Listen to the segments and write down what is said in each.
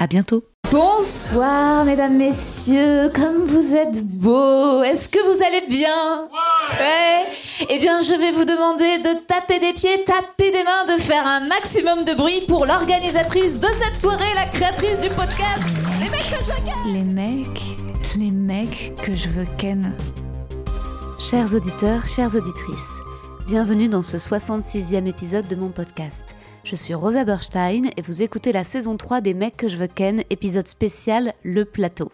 À bientôt. Bonsoir, mesdames, messieurs, comme vous êtes beaux, est-ce que vous allez bien? Ouais, Eh bien, je vais vous demander de taper des pieds, taper des mains, de faire un maximum de bruit pour l'organisatrice de cette soirée, la créatrice du podcast, les mecs que je veux ken Les mecs, les mecs que je veux ken. Chers auditeurs, chères auditrices, bienvenue dans ce 66e épisode de mon podcast. Je suis Rosa Berstein et vous écoutez la saison 3 des Mecs que je veux ken, épisode spécial Le Plateau.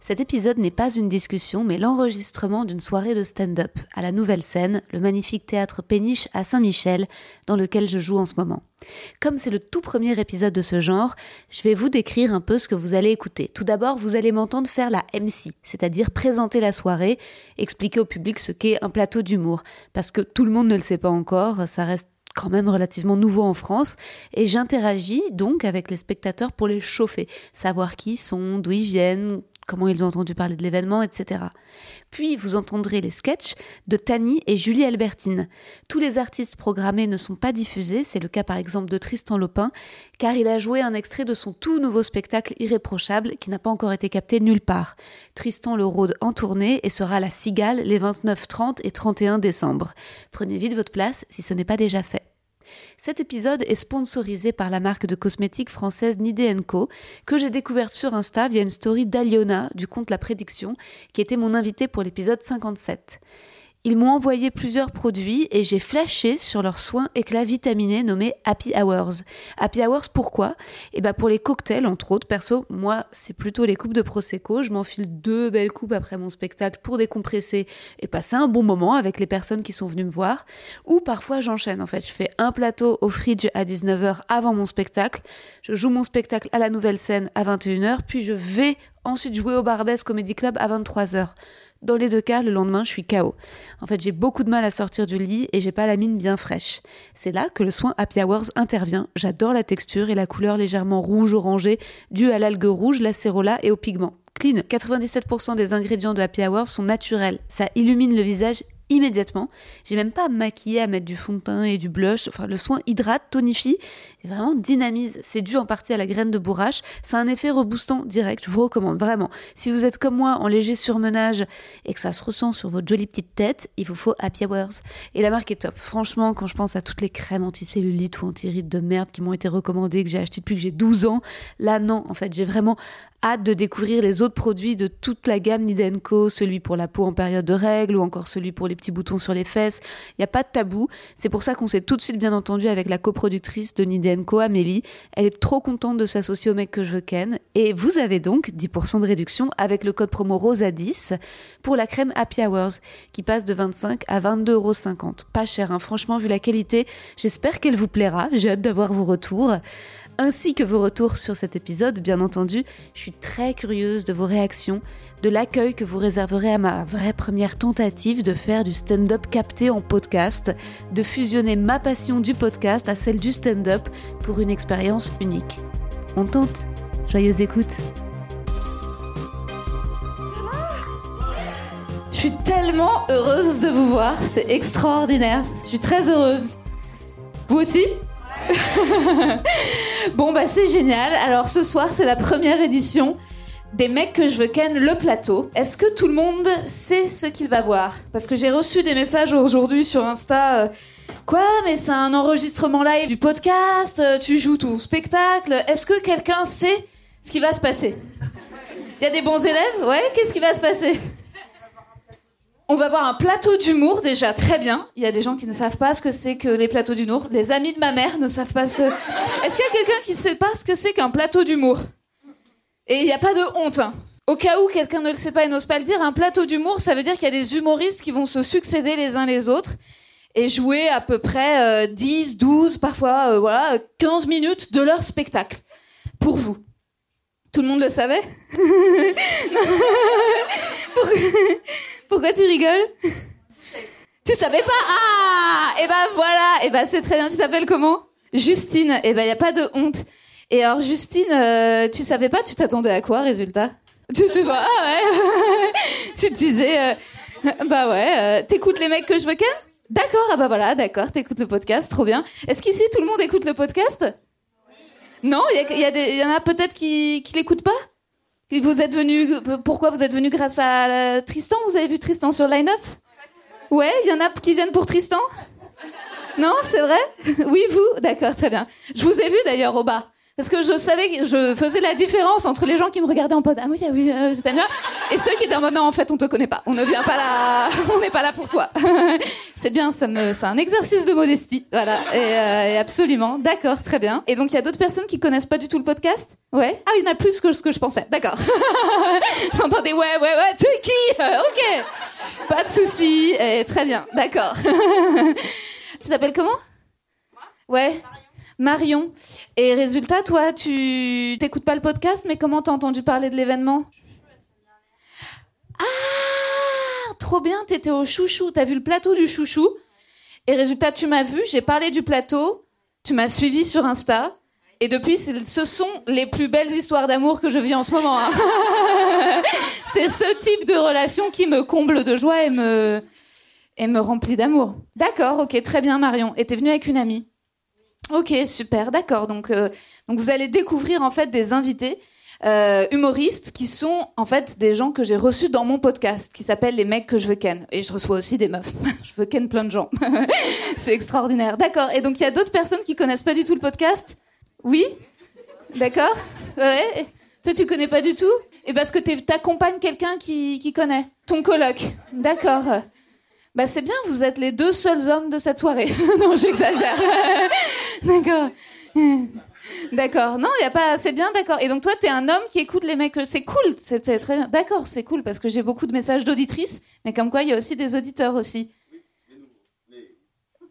Cet épisode n'est pas une discussion, mais l'enregistrement d'une soirée de stand-up à la Nouvelle Scène, le magnifique théâtre Péniche à Saint-Michel, dans lequel je joue en ce moment. Comme c'est le tout premier épisode de ce genre, je vais vous décrire un peu ce que vous allez écouter. Tout d'abord, vous allez m'entendre faire la MC, c'est-à-dire présenter la soirée, expliquer au public ce qu'est un plateau d'humour, parce que tout le monde ne le sait pas encore, ça reste quand même relativement nouveau en France, et j'interagis donc avec les spectateurs pour les chauffer, savoir qui ils sont, d'où ils viennent, comment ils ont entendu parler de l'événement, etc. Puis vous entendrez les sketchs de Tani et Julie Albertine. Tous les artistes programmés ne sont pas diffusés, c'est le cas par exemple de Tristan Lopin, car il a joué un extrait de son tout nouveau spectacle irréprochable qui n'a pas encore été capté nulle part. Tristan le rôde en tournée et sera à la Cigale les 29, 30 et 31 décembre. Prenez vite votre place si ce n'est pas déjà fait. Cet épisode est sponsorisé par la marque de cosmétiques française Nide Co, que j'ai découverte sur Insta via une story d'Aliona du compte La Prédiction, qui était mon invité pour l'épisode 57. Ils m'ont envoyé plusieurs produits et j'ai flashé sur leur soin éclat vitaminé nommé Happy Hours. Happy Hours, pourquoi? Eh ben pour les cocktails, entre autres. Perso, moi, c'est plutôt les coupes de Prosecco. Je m'enfile deux belles coupes après mon spectacle pour décompresser et passer un bon moment avec les personnes qui sont venues me voir. Ou parfois, j'enchaîne. En fait, je fais un plateau au fridge à 19h avant mon spectacle. Je joue mon spectacle à la nouvelle scène à 21h. Puis je vais ensuite jouer au Barbès Comedy Club à 23h. Dans les deux cas, le lendemain, je suis KO. En fait, j'ai beaucoup de mal à sortir du lit et j'ai pas la mine bien fraîche. C'est là que le soin Happy Hours intervient. J'adore la texture et la couleur légèrement rouge-orangée due à l'algue rouge, l'acérola et au pigment. Clean, 97% des ingrédients de Happy Hours sont naturels. Ça illumine le visage immédiatement. J'ai même pas à maquiller, à mettre du fond de teint et du blush. Enfin, le soin hydrate, tonifie vraiment dynamise. C'est dû en partie à la graine de bourrache. A un effet reboostant direct. Je vous recommande vraiment. Si vous êtes comme moi en léger surmenage et que ça se ressent sur votre jolie petite tête, il vous faut Happy Hours. Et la marque est top. Franchement, quand je pense à toutes les crèmes anticellulites ou anti-rides de merde qui m'ont été recommandées, que j'ai achetées depuis que j'ai 12 ans, là non, en fait, j'ai vraiment hâte de découvrir les autres produits de toute la gamme Nidenco, celui pour la peau en période de règles ou encore celui pour les petits boutons sur les fesses. Il n'y a pas de tabou. C'est pour ça qu'on s'est tout de suite bien entendu avec la coproductrice de Nidenco, Amélie. Elle est trop contente de s'associer au mec que je veux ken. Et vous avez donc 10% de réduction avec le code promo ROSA10 pour la crème Happy Hours qui passe de 25 à 22,50 euros. Pas cher, hein. franchement, vu la qualité. J'espère qu'elle vous plaira. J'ai hâte d'avoir vos retours ainsi que vos retours sur cet épisode, bien entendu. Je suis très curieuse de vos réactions, de l'accueil que vous réserverez à ma vraie première tentative de faire du stand-up capté en podcast, de fusionner ma passion du podcast à celle du stand-up pour une expérience unique. On tente. Joyeuse écoute. Je suis tellement heureuse de vous voir, c'est extraordinaire. Je suis très heureuse. Vous aussi? Bon, bah c'est génial. Alors ce soir, c'est la première édition des mecs que je veux ken le plateau. Est-ce que tout le monde sait ce qu'il va voir? Parce que j'ai reçu des messages aujourd'hui sur Insta. euh, Quoi? Mais c'est un enregistrement live du podcast, euh, tu joues ton spectacle. Est-ce que quelqu'un sait ce qui va se passer? Il y a des bons élèves? Ouais, qu'est-ce qui va se passer? On va voir un plateau d'humour déjà très bien. Il y a des gens qui ne savent pas ce que c'est que les plateaux d'humour. Les amis de ma mère ne savent pas ce. Est-ce qu'il y a quelqu'un qui ne sait pas ce que c'est qu'un plateau d'humour? Et il n'y a pas de honte. hein. Au cas où quelqu'un ne le sait pas et n'ose pas le dire, un plateau d'humour, ça veut dire qu'il y a des humoristes qui vont se succéder les uns les autres et jouer à peu près euh, 10, 12, parfois euh, voilà, 15 minutes de leur spectacle pour vous. Tout le monde le savait? Pourquoi, tu rigoles? Savais pas? Ah Et eh ben voilà, et eh ben c'est très bien. Tu t'appelles comment? Justine. Et eh ben y a pas de honte. Et alors Justine, euh, tu savais pas, tu t'attendais à quoi, résultat? Tu sais pas, ah ouais. tu te disais, euh, bah ouais, euh, t'écoutes les mecs que je veux ken D'accord, ah bah voilà, d'accord, t'écoutes le podcast, trop bien. Est-ce qu'ici tout le monde écoute le podcast? Non, il y, y, y, en a peut-être qui, qui l'écoutent pas? Vous êtes venu, pourquoi vous êtes venu grâce à Tristan? Vous avez vu Tristan sur Line Up Ouais, il y en a qui viennent pour Tristan? Non, c'est vrai? Oui, vous? D'accord, très bien. Je vous ai vu d'ailleurs au bas. Parce que je savais que je faisais la différence entre les gens qui me regardaient en mode ah oui, ah oui, euh, c'était bien et ceux qui étaient en mode non, en fait, on te connaît pas. On ne vient pas là, on n'est pas là pour toi. c'est bien, ça me, c'est un exercice de modestie. Voilà. Et, euh, absolument. D'accord, très bien. Et donc, il y a d'autres personnes qui connaissent pas du tout le podcast? Ouais. Ah, il y en a plus que ce que je pensais. D'accord. J'entendais ouais, ouais, ouais, tu es qui? Euh, ok. Pas de souci. très bien. D'accord. tu t'appelles comment? Ouais. Marion. Et résultat, toi, tu t'écoutes pas le podcast, mais comment t'as entendu parler de l'événement? Ah Trop bien, t'étais au chouchou, t'as vu le plateau du chouchou. Et résultat, tu m'as vu, j'ai parlé du plateau, tu m'as suivi sur Insta. Et depuis, ce sont les plus belles histoires d'amour que je vis en ce moment. Hein. C'est ce type de relation qui me comble de joie et me, et me remplit d'amour. D'accord, ok, très bien Marion. Et t'es venue avec une amie? Ok, super, d'accord. Donc, euh, donc vous allez découvrir en fait des invités euh, humoristes qui sont en fait des gens que j'ai reçus dans mon podcast qui s'appelle Les mecs que je veux ken. Et je reçois aussi des meufs. je veux ken plein de gens. C'est extraordinaire. D'accord. Et donc il y a d'autres personnes qui connaissent pas du tout le podcast? Oui? D'accord? Ouais. Toi tu connais pas du tout? Et parce que t'accompagnes quelqu'un qui, qui connaît. Ton coloc. D'accord. Bah c'est bien, vous êtes les deux seuls hommes de cette soirée. non, j'exagère. d'accord. D'accord. Non, il y a pas. C'est bien, d'accord. Et donc toi, t'es un homme qui écoute les mecs. C'est cool. C'est très. D'accord, c'est cool parce que j'ai beaucoup de messages d'auditrices, mais comme quoi, il y a aussi des auditeurs aussi.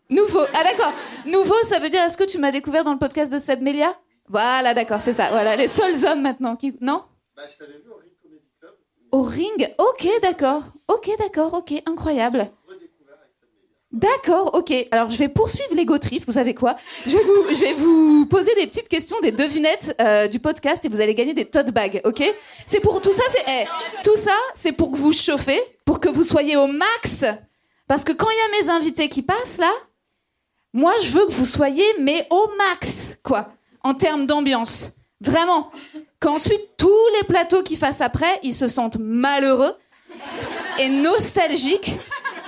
Nouveau. Ah d'accord. Nouveau, ça veut dire est-ce que tu m'as découvert dans le podcast de Seb Melia? Voilà, d'accord, c'est ça. Voilà, les seuls hommes maintenant qui. Non? Bah, je t'avais vu au Ring Comedy Club. Au Ring? Ok, d'accord. Ok, d'accord. Ok, incroyable. D'accord, ok. Alors je vais poursuivre l'ego trip. Vous savez quoi? Je vais, vous, poser des petites questions, des devinettes euh, du podcast et vous allez gagner des tote bags, ok? C'est pour tout ça, c'est eh, tout ça, c'est pour que vous chauffez, pour que vous soyez au max. Parce que quand il y a mes invités qui passent là, moi je veux que vous soyez mais au max, quoi, en termes d'ambiance. Vraiment. Qu'ensuite tous les plateaux qui fassent après, ils se sentent malheureux et nostalgiques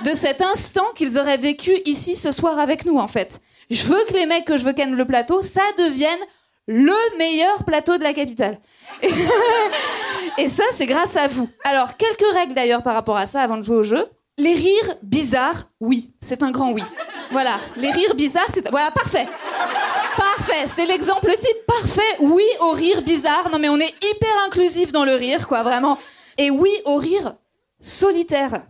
de cet instant qu'ils auraient vécu ici ce soir avec nous, en fait. Je veux que les mecs que je veux ken le plateau, ça devienne le meilleur plateau de la capitale. Et, ça, c'est grâce à vous. Alors, quelques règles d'ailleurs par rapport à ça avant de jouer au jeu. Les rires bizarres, oui, c'est un grand oui. Voilà, les rires bizarres, c'est... Voilà, parfait. Parfait, c'est l'exemple type parfait. Oui au rire bizarre. Non mais on est hyper inclusif dans le rire, quoi, vraiment. Et oui au rire solitaire.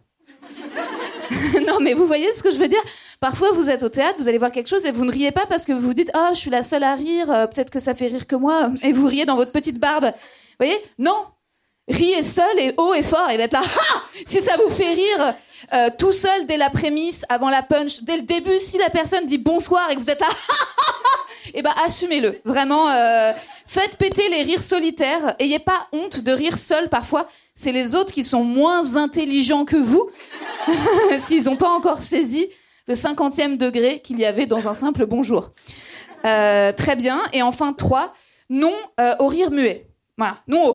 non, mais vous voyez ce que je veux dire Parfois, vous êtes au théâtre, vous allez voir quelque chose et vous ne riez pas parce que vous dites Ah, je suis la seule à rire, euh, peut-être que ça fait rire que moi, et vous riez dans votre petite barbe. Vous voyez? Non Riez seul et haut et fort et d'être là. Ah si ça vous fait rire euh, tout seul dès la prémisse, avant la punch, dès le début, si la personne dit bonsoir et que vous êtes là, et eh ben assumez-le. Vraiment, euh, faites péter les rires solitaires. Ayez pas honte de rire seul parfois. C'est les autres qui sont moins intelligents que vous s'ils n'ont pas encore saisi le cinquantième degré qu'il y avait dans un simple bonjour. Euh, très bien. Et enfin, trois, non au rire muet. Voilà, non au...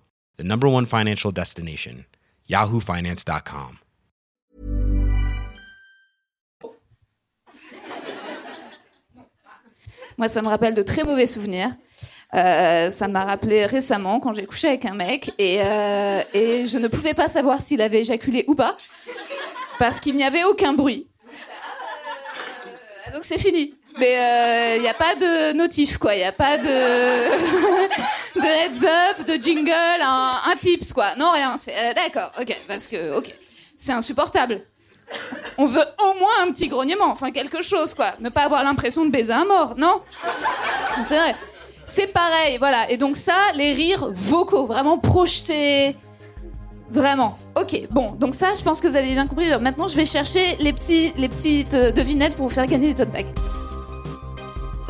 the number one financial destination, yahoofinance.com. Moi, ça me rappelle de très mauvais souvenirs. Euh, ça m'a rappelé récemment quand j'ai couché avec un mec et, euh, et je ne pouvais pas savoir s'il avait éjaculé ou pas. parce qu'il n'y avait aucun bruit. Euh, donc c'est fini. Mais il n'y a pas de notif, quoi. Il n'y a pas de... de heads up, de jingle, un, tips, quoi. Non, rien. D'accord, ok. Parce que, ok. C'est insupportable. On veut au moins un petit grognement, enfin quelque chose, quoi. Ne pas avoir l'impression de baiser un mort, non? C'est vrai. C'est pareil, voilà. Et donc ça, les rires vocaux, vraiment projetés. Vraiment. Ok, bon, donc ça, je pense que vous avez bien compris. Maintenant, je vais chercher les, petits, les petites euh, devinettes pour vous faire gagner des tote bags.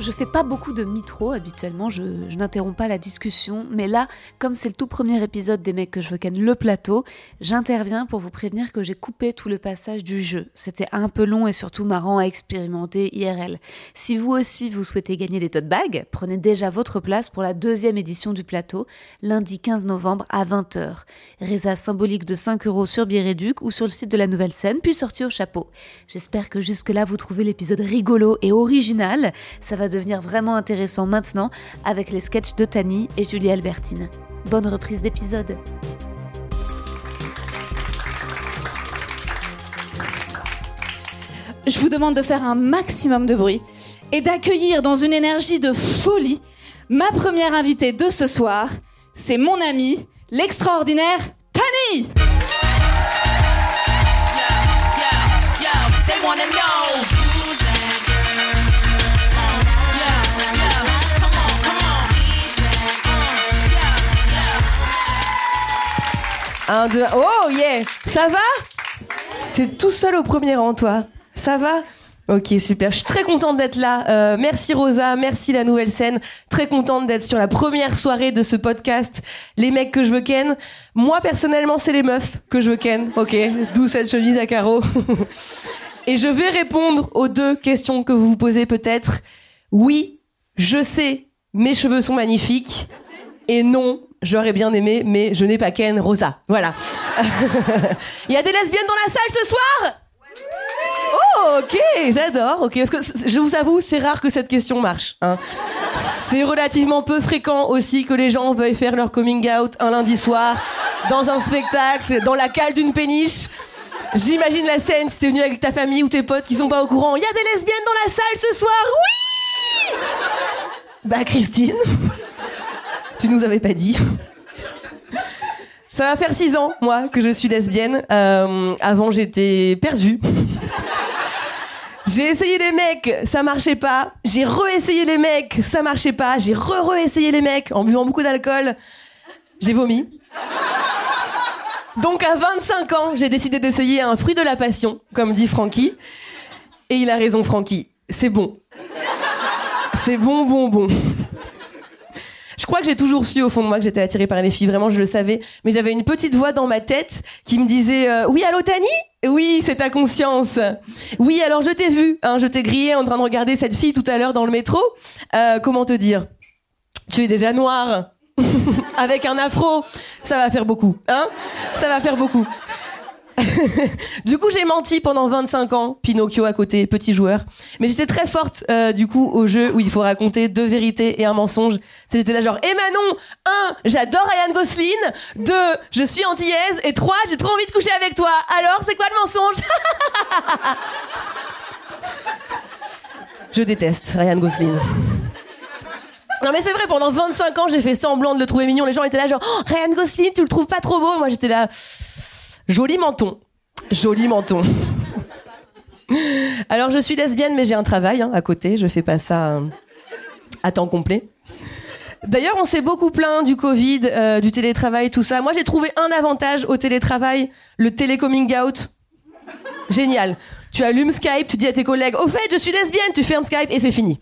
Je fais pas beaucoup de mitro habituellement, je, n'interromps pas la discussion, mais là, comme c'est le tout premier épisode des mecs que je veux le plateau, j'interviens pour vous prévenir que j'ai coupé tout le passage du jeu. C'était un peu long et surtout marrant à expérimenter IRL. Si vous aussi vous souhaitez gagner des tote bags, prenez déjà votre place pour la deuxième édition du plateau, lundi 15 novembre à 20h. Résa symbolique de 5 euros sur Biréduc ou sur le site de la nouvelle scène, puis sorti au chapeau. J'espère que jusque-là vous trouvez l'épisode rigolo et original. Ça va devenir vraiment intéressant maintenant avec les sketchs de Tani et Julie Albertine. Bonne reprise d'épisode. Je vous demande de faire un maximum de bruit et d'accueillir dans une énergie de folie ma première invitée de ce soir. C'est mon amie, l'extraordinaire Tani! Un, deux, oh yeah Ça va? T'es tout seul au premier rang, toi. Ça va? Ok, super. Je suis très contente d'être là. Euh, merci Rosa, merci la nouvelle scène. Très contente d'être sur la première soirée de ce podcast. Les mecs que je veux ken. Moi, personnellement, c'est les meufs que je veux ken. Ok, d'où cette chemise à carreaux. Et je vais répondre aux deux questions que vous vous posez peut-être. Oui, je sais, mes cheveux sont magnifiques. Et non, j'aurais bien aimé, mais je n'ai pas Ken Rosa. Voilà. Il y a des lesbiennes dans la salle ce soir Oh, ok, j'adore. Ok, parce que je vous avoue, c'est rare que cette question marche. Hein. C'est relativement peu fréquent aussi que les gens veuillent faire leur coming out un lundi soir dans un spectacle, dans la cale d'une péniche. J'imagine la scène si t'es venu avec ta famille ou tes potes qui sont pas au courant. Il y a des lesbiennes dans la salle ce soir, oui Bah Christine tu nous avais pas dit. Ça va faire six ans, moi, que je suis lesbienne. Euh, avant, j'étais perdue. J'ai essayé les mecs, ça marchait pas. J'ai re-essayé les mecs, ça marchait pas. J'ai re-re-essayé les mecs en buvant beaucoup d'alcool. J'ai vomi. Donc à 25 ans, j'ai décidé d'essayer un fruit de la passion, comme dit Francky. Et il a raison, Francky. C'est bon. C'est bon, bon, bon. Je crois que j'ai toujours su au fond de moi que j'étais attirée par les filles. Vraiment, je le savais. Mais j'avais une petite voix dans ma tête qui me disait euh, Oui, allô, Tani? Oui, c'est ta conscience. Oui, alors je t'ai vu. Hein, je t'ai grillé en train de regarder cette fille tout à l'heure dans le métro. Euh, comment te dire? Tu es déjà noire. Avec un afro. Ça va faire beaucoup. Hein? Ça va faire beaucoup. du coup, j'ai menti pendant 25 ans. Pinocchio à côté, petit joueur. Mais j'étais très forte, euh, du coup, au jeu où il faut raconter deux vérités et un mensonge. J'étais là genre, eh Manon, un, j'adore Ryan Gosling. Deux, je suis antillaise. Et trois, j'ai trop envie de coucher avec toi. Alors, c'est quoi le mensonge? Je déteste Ryan Gosling. Non mais c'est vrai, pendant 25 ans, j'ai fait semblant de le trouver mignon. Les gens étaient là genre, oh, Ryan Gosling, tu le trouves pas trop beau? Moi j'étais là, Joli menton. Joli menton. Alors, je suis lesbienne, mais j'ai un travail hein, à côté. Je fais pas ça euh, à temps complet. D'ailleurs, on s'est beaucoup plaint du Covid, euh, du télétravail, tout ça. Moi, j'ai trouvé un avantage au télétravail, le télécoming out. Génial. Tu allumes Skype, tu dis à tes collègues, au fait, je suis lesbienne, tu fermes Skype et c'est fini.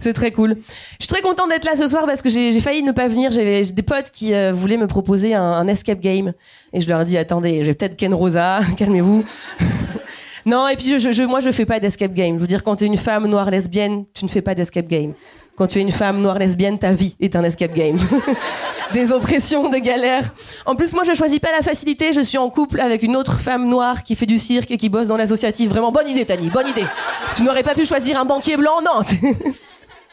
C'est très cool. Je suis très contente d'être là ce soir parce que j'ai failli ne pas venir. J'avais des potes qui euh, voulaient me proposer un, escape game. Et je leur ai dit, attendez, j'ai peut-être Ken Rosa, calmez-vous. non, et puis je, je, moi, je fais pas d'escape game. Je veux dire, quand tu es une femme noire lesbienne, tu ne fais pas d'escape game. Quand tu es une femme noire lesbienne, ta vie est un escape game. des oppressions, des galères. En plus, moi, je choisis pas la facilité. Je suis en couple avec une autre femme noire qui fait du cirque et qui bosse dans l'associatif. Vraiment bonne idée, Tani, bonne idée. Tu n'aurais pas pu choisir un banquier blanc, non.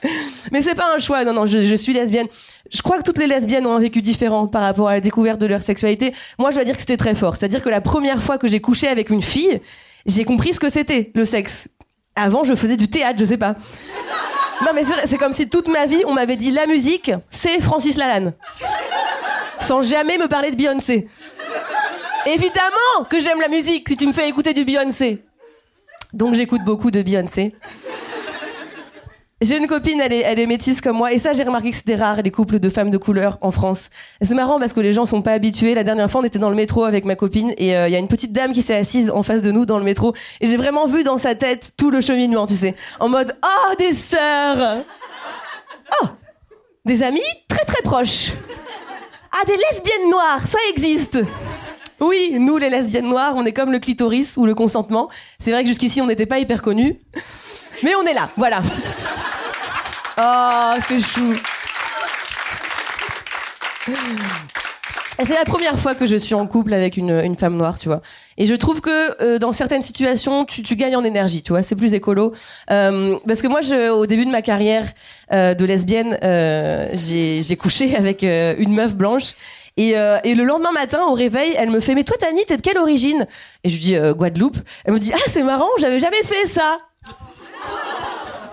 Mais c'est pas un choix, non, non, je, suis lesbienne. Je crois que toutes les lesbiennes ont un vécu différent par rapport à la découverte de leur sexualité. Moi, je dois dire que c'était très fort. C'est-à-dire que la première fois que j'ai couché avec une fille, j'ai compris ce que c'était, le sexe. Avant, je faisais du théâtre, je sais pas. Non, mais c'est comme si toute ma vie, on m'avait dit la musique, c'est Francis Lalanne. Sans jamais me parler de Beyoncé. Évidemment que j'aime la musique si tu me fais écouter du Beyoncé. Donc j'écoute beaucoup de Beyoncé. J'ai une copine, elle est, métisse comme moi, et ça j'ai remarqué que c'était rare les couples de femmes de couleur en France. C'est marrant parce que les gens sont pas habitués. La dernière fois, on était dans le métro avec ma copine, et euh, il y a une petite dame qui s'est assise en face de nous dans le métro, et j'ai vraiment vu dans sa tête tout le cheminement, tu sais, en mode oh des sœurs, oh des amis très très proches, ah des lesbiennes noires, ça existe. Oui, nous les lesbiennes noires, on est comme le clitoris ou le consentement. C'est vrai que jusqu'ici on n'était pas hyper connus, mais on est là, voilà. Oh, c'est chou. C'est la première fois que je suis en couple avec une, femme noire, tu vois. Et je trouve que euh, dans certaines situations, tu, gagnes en énergie, tu vois. C'est plus écolo. Euh, parce que moi, au début de ma carrière euh, de lesbienne, j'ai couché avec une meuf blanche. Et, le lendemain matin, au réveil, elle me fait Mais toi, Tani, t'es de quelle origine? Et je dis Guadeloupe. Elle me dit Ah, c'est marrant, j'avais jamais fait ça.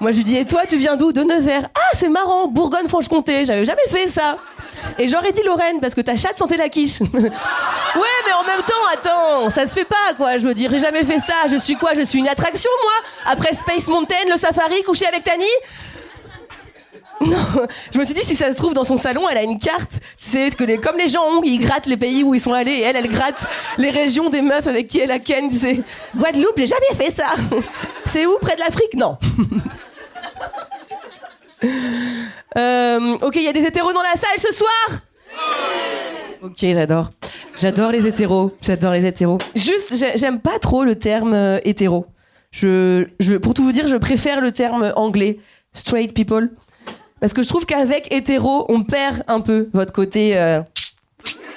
Moi, je lui dis, et toi, tu viens d'où? De Nevers. Ah, c'est marrant, Bourgogne-Franche-Comté, j'avais jamais fait ça. Et j'aurais dit Lorraine, parce que ta chatte sentait la quiche. ouais, mais en même temps, attends, ça se fait pas, quoi. Je veux dire, j'ai jamais fait ça. Je suis quoi? Je suis une attraction, moi Après Space Mountain, le safari, coucher avec Tani? Non, je me suis dit si ça se trouve dans son salon, elle a une carte. C'est que comme les gens ont, ils grattent les pays où ils sont allés et elle, elle gratte les régions des meufs avec qui elle a ken. C'est Guadeloupe, j'ai jamais fait ça. C'est où? Près de l'Afrique? Non. Euh, ok, il y a des hétéros dans la salle ce soir. Ok, j'adore. J'adore les hétéros. J'adore les hétéros. Juste, j'ai- j'aime pas trop le terme euh, hétéro. Pour tout vous dire, je préfère le terme anglais, straight people. Parce que je trouve qu'avec hétéro, on perd un peu votre côté. euh,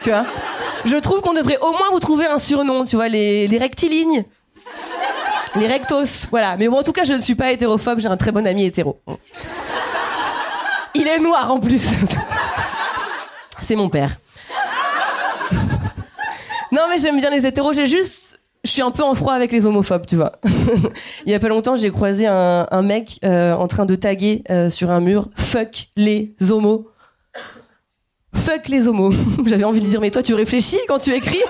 tu vois Je trouve qu'on devrait au moins vous trouver un surnom, tu vois, les, les rectilignes. Les rectos, voilà. Mais bon, en tout cas, je ne suis pas hétérophobe, j'ai un très bon ami hétéro. Il est noir en plus. C'est mon père. Non, mais j'aime bien les hétéros, j'ai juste. Je suis un peu en froid avec les homophobes, tu vois. Il y a pas longtemps, j'ai croisé un, mec euh, en train de taguer euh, sur un mur Fuck les homos. Fuck les homos. J'avais envie de dire, mais toi, tu réfléchis quand tu écris?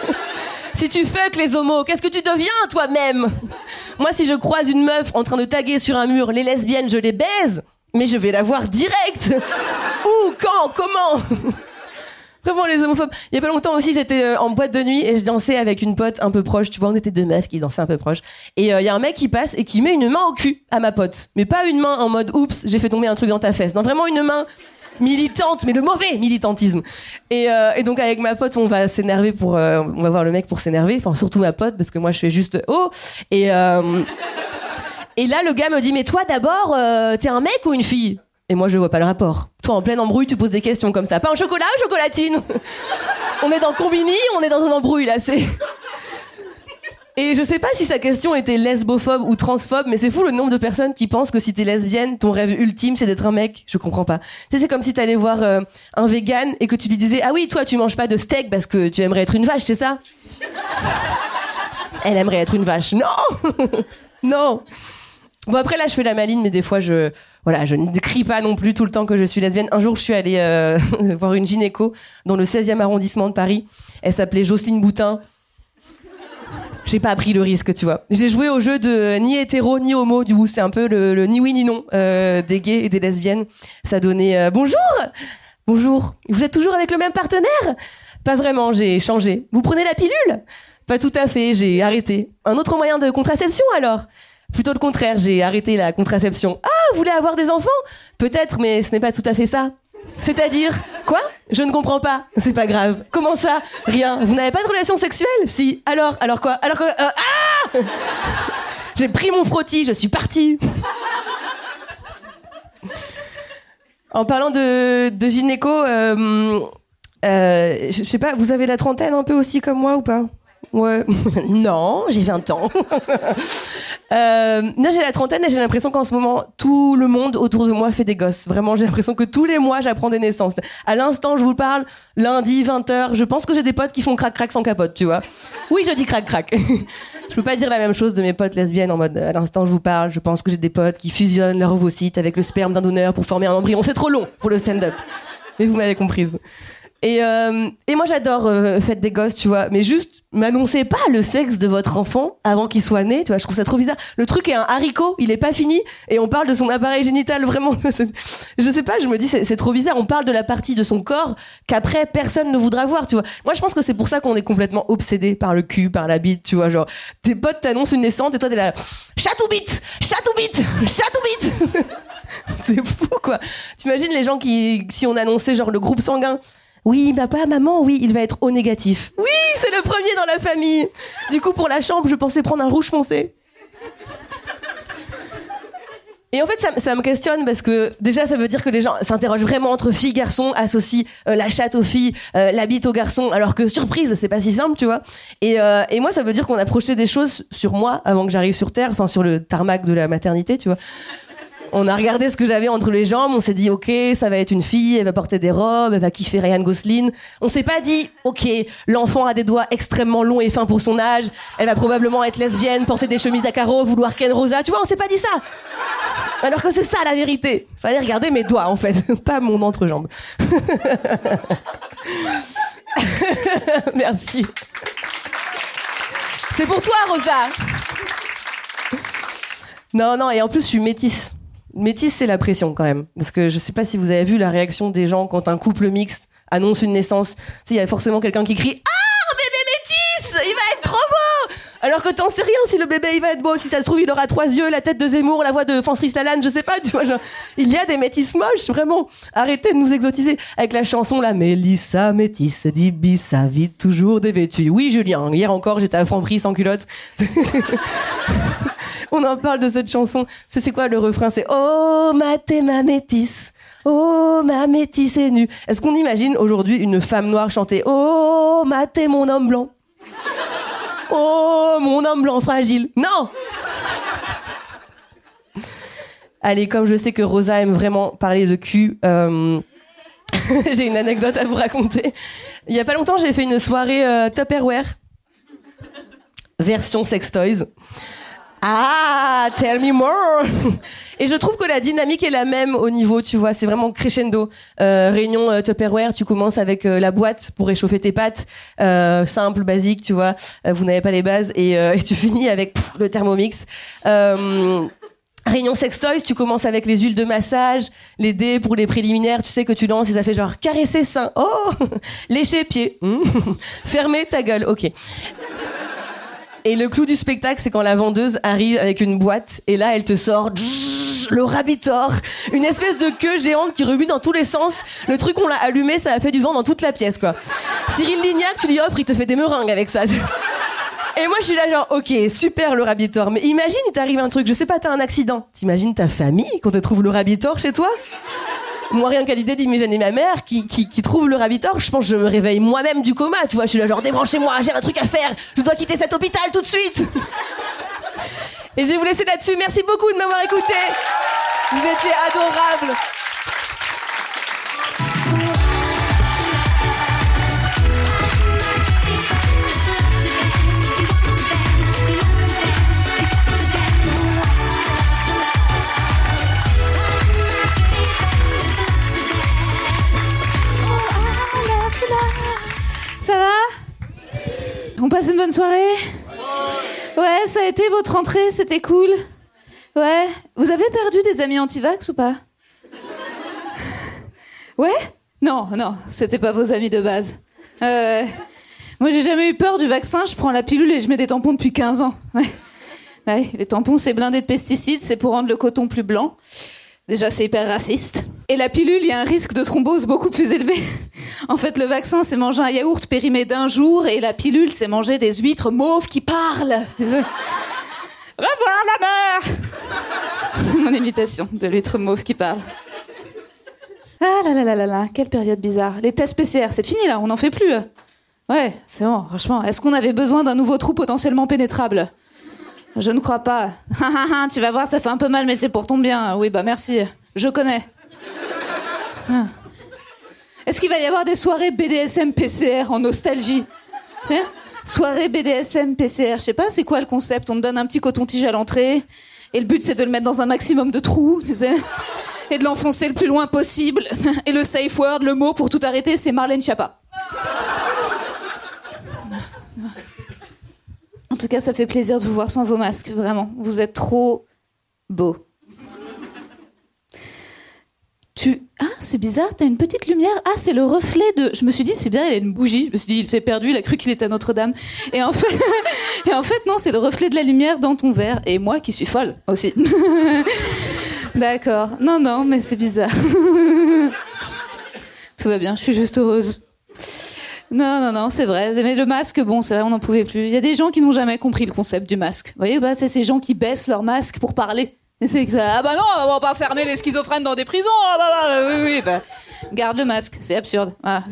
Si tu fuck les homos, qu'est-ce que tu deviens toi-même? Moi, si je croise une meuf en train de taguer sur un mur les lesbiennes, je les baise, mais je vais la voir direct. Où Quand Comment? Vraiment les homophobes. Il y a pas longtemps aussi, j'étais euh, en boîte de nuit et je dansais avec une pote un peu proche. Tu vois, on était deux meufs qui dansaient un peu proche. Et euh, il y a un mec qui passe et qui met une main au cul à ma pote. Mais pas une main en mode oups, j'ai fait tomber un truc dans ta fesse. Non, vraiment une main militante, mais le mauvais militantisme. Et, euh, et donc avec ma pote, on va s'énerver pour, euh, on va voir le mec pour s'énerver. Enfin surtout ma pote parce que moi je fais juste oh. Et et là le gars me dit mais toi d'abord, euh, t'es un mec ou une fille? Et moi je vois pas le rapport. Toi en pleine embrouille, tu poses des questions comme ça. Pas un chocolat ou chocolatine? On est dans Combini, on est dans un embrouille là. C'est et je sais pas si sa question était lesbophobe ou transphobe, mais c'est fou le nombre de personnes qui pensent que si t'es lesbienne, ton rêve ultime c'est d'être un mec. Je comprends pas. Tu sais, c'est comme si t'allais voir euh, un vegan et que tu lui disais Ah oui, toi tu manges pas de steak parce que tu aimerais être une vache, c'est ça? Elle aimerait être une vache. Non Non Bon après là je fais la maline, mais des fois je voilà je ne crie pas non plus tout le temps que je suis lesbienne. Un jour je suis allée euh, voir une gynéco dans le 16e arrondissement de Paris. Elle s'appelait Jocelyne Boutin j'ai pas pris le risque, tu vois. J'ai joué au jeu de ni hétéro ni homo, du coup c'est un peu le, le ni oui ni non euh, des gays et des lesbiennes. Ça donnait euh, bonjour, bonjour. Vous êtes toujours avec le même partenaire? Pas vraiment, j'ai changé. Vous prenez la pilule? Pas tout à fait, j'ai arrêté. Un autre moyen de contraception alors? Plutôt le contraire, j'ai arrêté la contraception. Ah, vous voulez avoir des enfants? Peut-être, mais ce n'est pas tout à fait ça. C'est-à-dire Quoi? Je ne comprends pas. C'est pas grave. Comment ça? Rien. Vous n'avez pas de relation sexuelle? Si. Alors Alors quoi? Alors que... euh, ah J'ai pris mon frottis, je suis partie. En parlant de, de gynéco, euh, euh, je sais pas, vous avez la trentaine un peu aussi comme moi ou pas? Ouais. non, j'ai 20 ans. euh, là, j'ai la trentaine et j'ai l'impression qu'en ce moment, tout le monde autour de moi fait des gosses. Vraiment, j'ai l'impression que tous les mois, j'apprends des naissances. À l'instant, je vous parle, lundi, 20h, je pense que j'ai des potes qui font crac-crac sans capote, tu vois. Oui, je dis crac-crac. je peux pas dire la même chose de mes potes lesbiennes en mode, à l'instant, je vous parle, je pense que j'ai des potes qui fusionnent leur ovocyte avec le sperme d'un donneur pour former un embryon. C'est trop long pour le stand-up. Mais vous m'avez comprise. Et, euh, et moi j'adore euh, fête des gosses, tu vois, mais juste m'annoncez pas le sexe de votre enfant avant qu'il soit né, tu vois, je trouve ça trop bizarre. Le truc est un haricot, il est pas fini et on parle de son appareil génital vraiment. je sais pas, je me dis c'est trop bizarre. On parle de la partie de son corps qu'après personne ne voudra voir, tu vois. Moi je pense que c'est pour ça qu'on est complètement obsédé par le cul, par la bite, tu vois, genre tes potes t'annoncent une naissance et toi t'es là, chat ou bite, chat ou bite, chat ou bite. c'est fou quoi. T'imagines les gens qui, si on annonçait genre le groupe sanguin oui, papa, maman, oui, il va être au négatif. Oui, c'est le premier dans la famille. Du coup, pour la chambre, je pensais prendre un rouge foncé. Et en fait, ça, me questionne parce que déjà, ça veut dire que les gens s'interrogent vraiment entre filles, garçons, associent euh, la chatte aux filles, euh, la bite aux garçons, alors que surprise, c'est pas si simple, tu vois. Et, euh, et moi, ça veut dire qu'on a projeté des choses sur moi avant que j'arrive sur Terre, enfin sur le tarmac de la maternité, tu vois. On a regardé ce que j'avais entre les jambes, on s'est dit ok, ça va être une fille, elle va porter des robes, elle va kiffer Ryan Gosling. On s'est pas dit ok, l'enfant a des doigts extrêmement longs et fins pour son âge, elle va probablement être lesbienne, porter des chemises à carreaux, vouloir Ken Rosa, tu vois, on s'est pas dit ça. Alors que c'est ça la vérité. Fallait regarder mes doigts en fait, pas mon entrejambe. Merci. C'est pour toi, Rosa. Non, non, et en plus, je suis métisse métis, c'est la pression quand même. Parce que je sais pas si vous avez vu la réaction des gens quand un couple mixte annonce une naissance. Il y a forcément quelqu'un qui crie Ah, bébé métis Il va être trop beau Alors que t'en sais rien si le bébé il va être beau. Si ça se trouve, il aura trois yeux, la tête de Zemmour, la voix de Francis Lalanne, je sais pas, tu vois. il y a des métis moches, vraiment. Arrêtez de nous exotiser. Avec la chanson la Mélissa métis, dit bis, sa vie toujours dévêtue. Oui, Julien, hier encore, j'étais à Franprix sans culotte. on en parle de cette chanson. C'est quoi le refrain? C'est Oh, ma ma métisse. Oh, ma métisse est nue. Est-ce qu'on imagine aujourd'hui une femme noire chanter Oh, ma mon homme blanc Oh, mon homme blanc fragile. Non Allez, comme je sais que Rosa aime vraiment parler de cul, euh, j'ai une anecdote à vous raconter. Il y a pas longtemps, j'ai fait une soirée euh, Tupperware version sex toys. Ah, tell me more. Et je trouve que la dynamique est la même au niveau, tu vois, c'est vraiment crescendo. Euh, réunion euh, Tupperware, tu commences avec euh, la boîte pour réchauffer tes pâtes, euh, simple, basique, tu vois. vous n'avez pas les bases et, tu finis avec le Thermomix. Réunion sextoys, tu commences avec les huiles de massage, les dés pour les préliminaires, tu sais que tu lances et ça fait genre caresser sein, oh, lécher pied, hmm. fermer ta gueule, ok. Et le clou du spectacle, c'est quand la vendeuse arrive avec une boîte et là, elle te sort le rabitor, une espèce de queue géante qui remue dans tous les sens. Le truc, on l'a allumé, ça a fait du vent dans toute la pièce, quoi. Cyril Lignac, tu lui offres, il te fait des meringues avec ça. Et moi, je suis là, genre, ok, super le rabitor. Mais imagine, il t'arrive un truc, je sais pas, t'as un accident. T'imagines ta famille quand tu trouve le rabitor chez toi? Moi, rien qu'à l'idée d'imaginer ma mère qui, qui, trouve le rabitor, je pense que je me réveille moi-même du coma. Tu vois, je suis là, genre, débranchez-moi, j'ai un truc à faire, je dois quitter cet hôpital tout de suite. Et je vais vous laisser là-dessus. Merci beaucoup de m'avoir écouté. Vous étiez adorables. On passe une bonne soirée? Ouais, ça a été votre entrée, c'était cool? Ouais. Vous avez perdu des amis anti-vax ou pas? Ouais? Non, non, c'était pas vos amis de base. Euh, moi, j'ai jamais eu peur du vaccin. Je prends la pilule et je mets des tampons depuis 15 ans. Ouais. les tampons, c'est blindé de pesticides, c'est pour rendre le coton plus blanc. Déjà, c'est hyper raciste. Et la pilule, il y a un risque de thrombose beaucoup plus élevé. En fait, le vaccin, c'est manger un yaourt périmé d'un jour, et la pilule, c'est manger des huîtres mauves qui parlent. Revoir la mer C'est mon imitation de l'huître mauve qui parle. Ah là là là là là, quelle période bizarre. Les tests PCR, c'est fini là, on n'en fait plus. Ouais, c'est bon, franchement. Est-ce qu'on avait besoin d'un nouveau trou potentiellement pénétrable? Je ne crois pas. tu vas voir, ça fait un peu mal, mais c'est pour ton bien. Oui, bah merci. Je connais. Ah. Est-ce qu'il va y avoir des soirées BDSM PCR en nostalgie Soirée BDSM PCR, je sais pas, c'est quoi le concept? On te donne un petit coton-tige à l'entrée, et le but c'est de le mettre dans un maximum de trous, et de l'enfoncer le plus loin possible. Et le safe word, le mot pour tout arrêter, c'est Marlène Schiappa. En tout cas, ça fait plaisir de vous voir sans vos masques, vraiment. Vous êtes trop beaux. Ah, c'est bizarre, t'as une petite lumière. Ah, c'est le reflet de... Je me suis dit, c'est bien, il a une bougie. Je me suis dit, il s'est perdu, il a cru qu'il était à Notre-Dame. Et en fait... Et en fait, non, c'est le reflet de la lumière dans ton verre. Et moi qui suis folle aussi. D'accord. Non, non, mais c'est bizarre. Tout va bien, je suis juste heureuse. Non, non, non, c'est vrai. Mais le masque, bon, c'est vrai, on n'en pouvait plus. Il y a des gens qui n'ont jamais compris le concept du masque. Vous voyez, bah, c'est ces gens qui baissent leur masque pour parler. C'est que ah bah non, on va pas fermer les schizophrènes dans des prisons. Ah là oui, oui, bah, garde le masque, c'est absurde. Ah,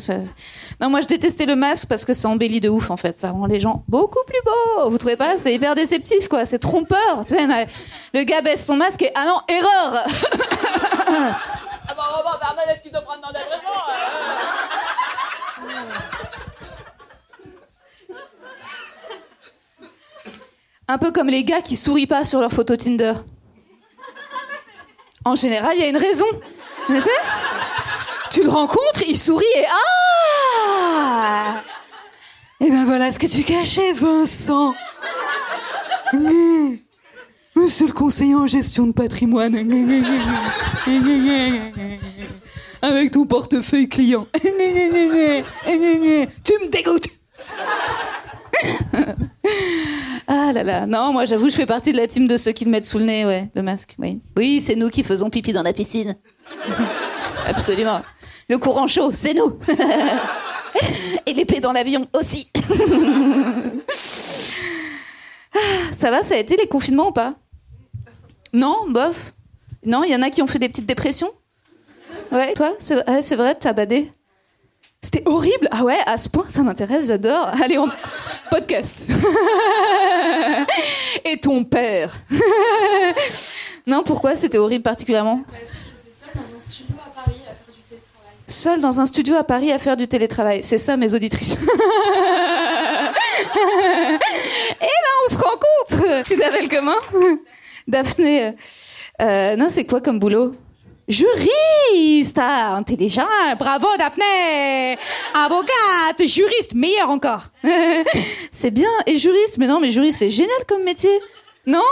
Non, moi je détestais le masque parce que ça embellit de ouf en fait. Ça rend les gens beaucoup plus beaux. Vous trouvez pas? C'est hyper déceptif quoi. C'est trompeur. Le gars baisse son masque et ah non, erreur. ah bah on va fermer les schizophrènes dans des prisons. Un peu comme les gars qui sourient pas sur leur photo Tinder. En général, il y a une raison. Tu le rencontres, il sourit et ah Et ben voilà ce que tu cachais, Vincent. Monsieur le conseiller en gestion de patrimoine. Avec ton portefeuille client. Tu me dégoûtes. Ah là là, non, moi j'avoue, je fais partie de la team de ceux qui le mettent sous le nez, ouais, le masque, oui. Oui, c'est nous qui faisons pipi dans la piscine. Absolument. Le courant chaud, c'est nous. Et l'épée dans l'avion aussi. Ah, ça va, ça a été les confinements ou pas? Non, bof. Non, il y en a qui ont fait des petites dépressions? Ouais, toi, c'est ouais, c'est vrai, t'as badé? C'était horrible. Ah ouais, à ce point, ça m'intéresse, j'adore. Allez, on... podcast. Et ton père. non, pourquoi c'était horrible particulièrement? Seul dans un studio à Paris à faire du télétravail. C'est ça, mes auditrices. Et là, on se rencontre. Tu t'appelles comment? Daphné. Euh, non, c'est quoi comme boulot? Juriste Intelligent Bravo Daphné Avocate Juriste Meilleur encore C'est bien. Et juriste Mais non, mais juriste, c'est génial comme métier. Non?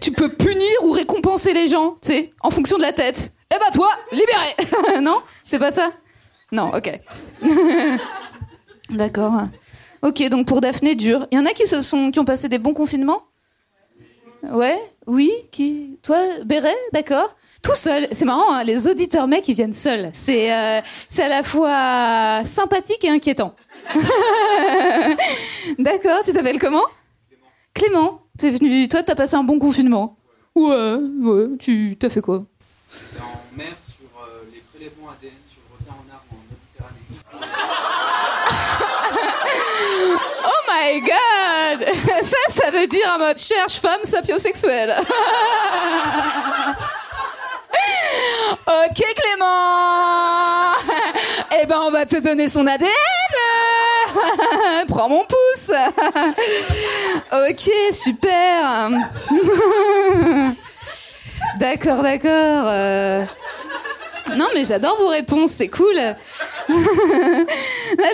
Tu peux punir ou récompenser les gens, tu sais, en fonction de la tête. Eh ben toi, libéré Non? C'est pas ça? Non, ok. D'accord. Ok, donc pour Daphné, dur. Il y en a qui, se sont, qui ont passé des bons confinements? Ouais? Oui? Qui? Toi, Béret? D'accord tout seul. C'est marrant, hein, les auditeurs mecs, ils viennent seuls. C'est euh, à la fois sympathique et inquiétant. D'accord, tu t'appelles comment Clément. T'es venu, toi, t'as passé un bon confinement Ouais, ouais, tu t'as fait quoi J'étais en mer sur euh, les prélèvements ADN sur le requin en arbre en Méditerranée. Oh my god Ça, ça veut dire en mode cherche femme sapiosexuelle. ok Clément Eh ben on va te donner son ADN Prends mon pouce Ok, super D'accord, d'accord. euh. Non mais j'adore vos réponses, c'est cool.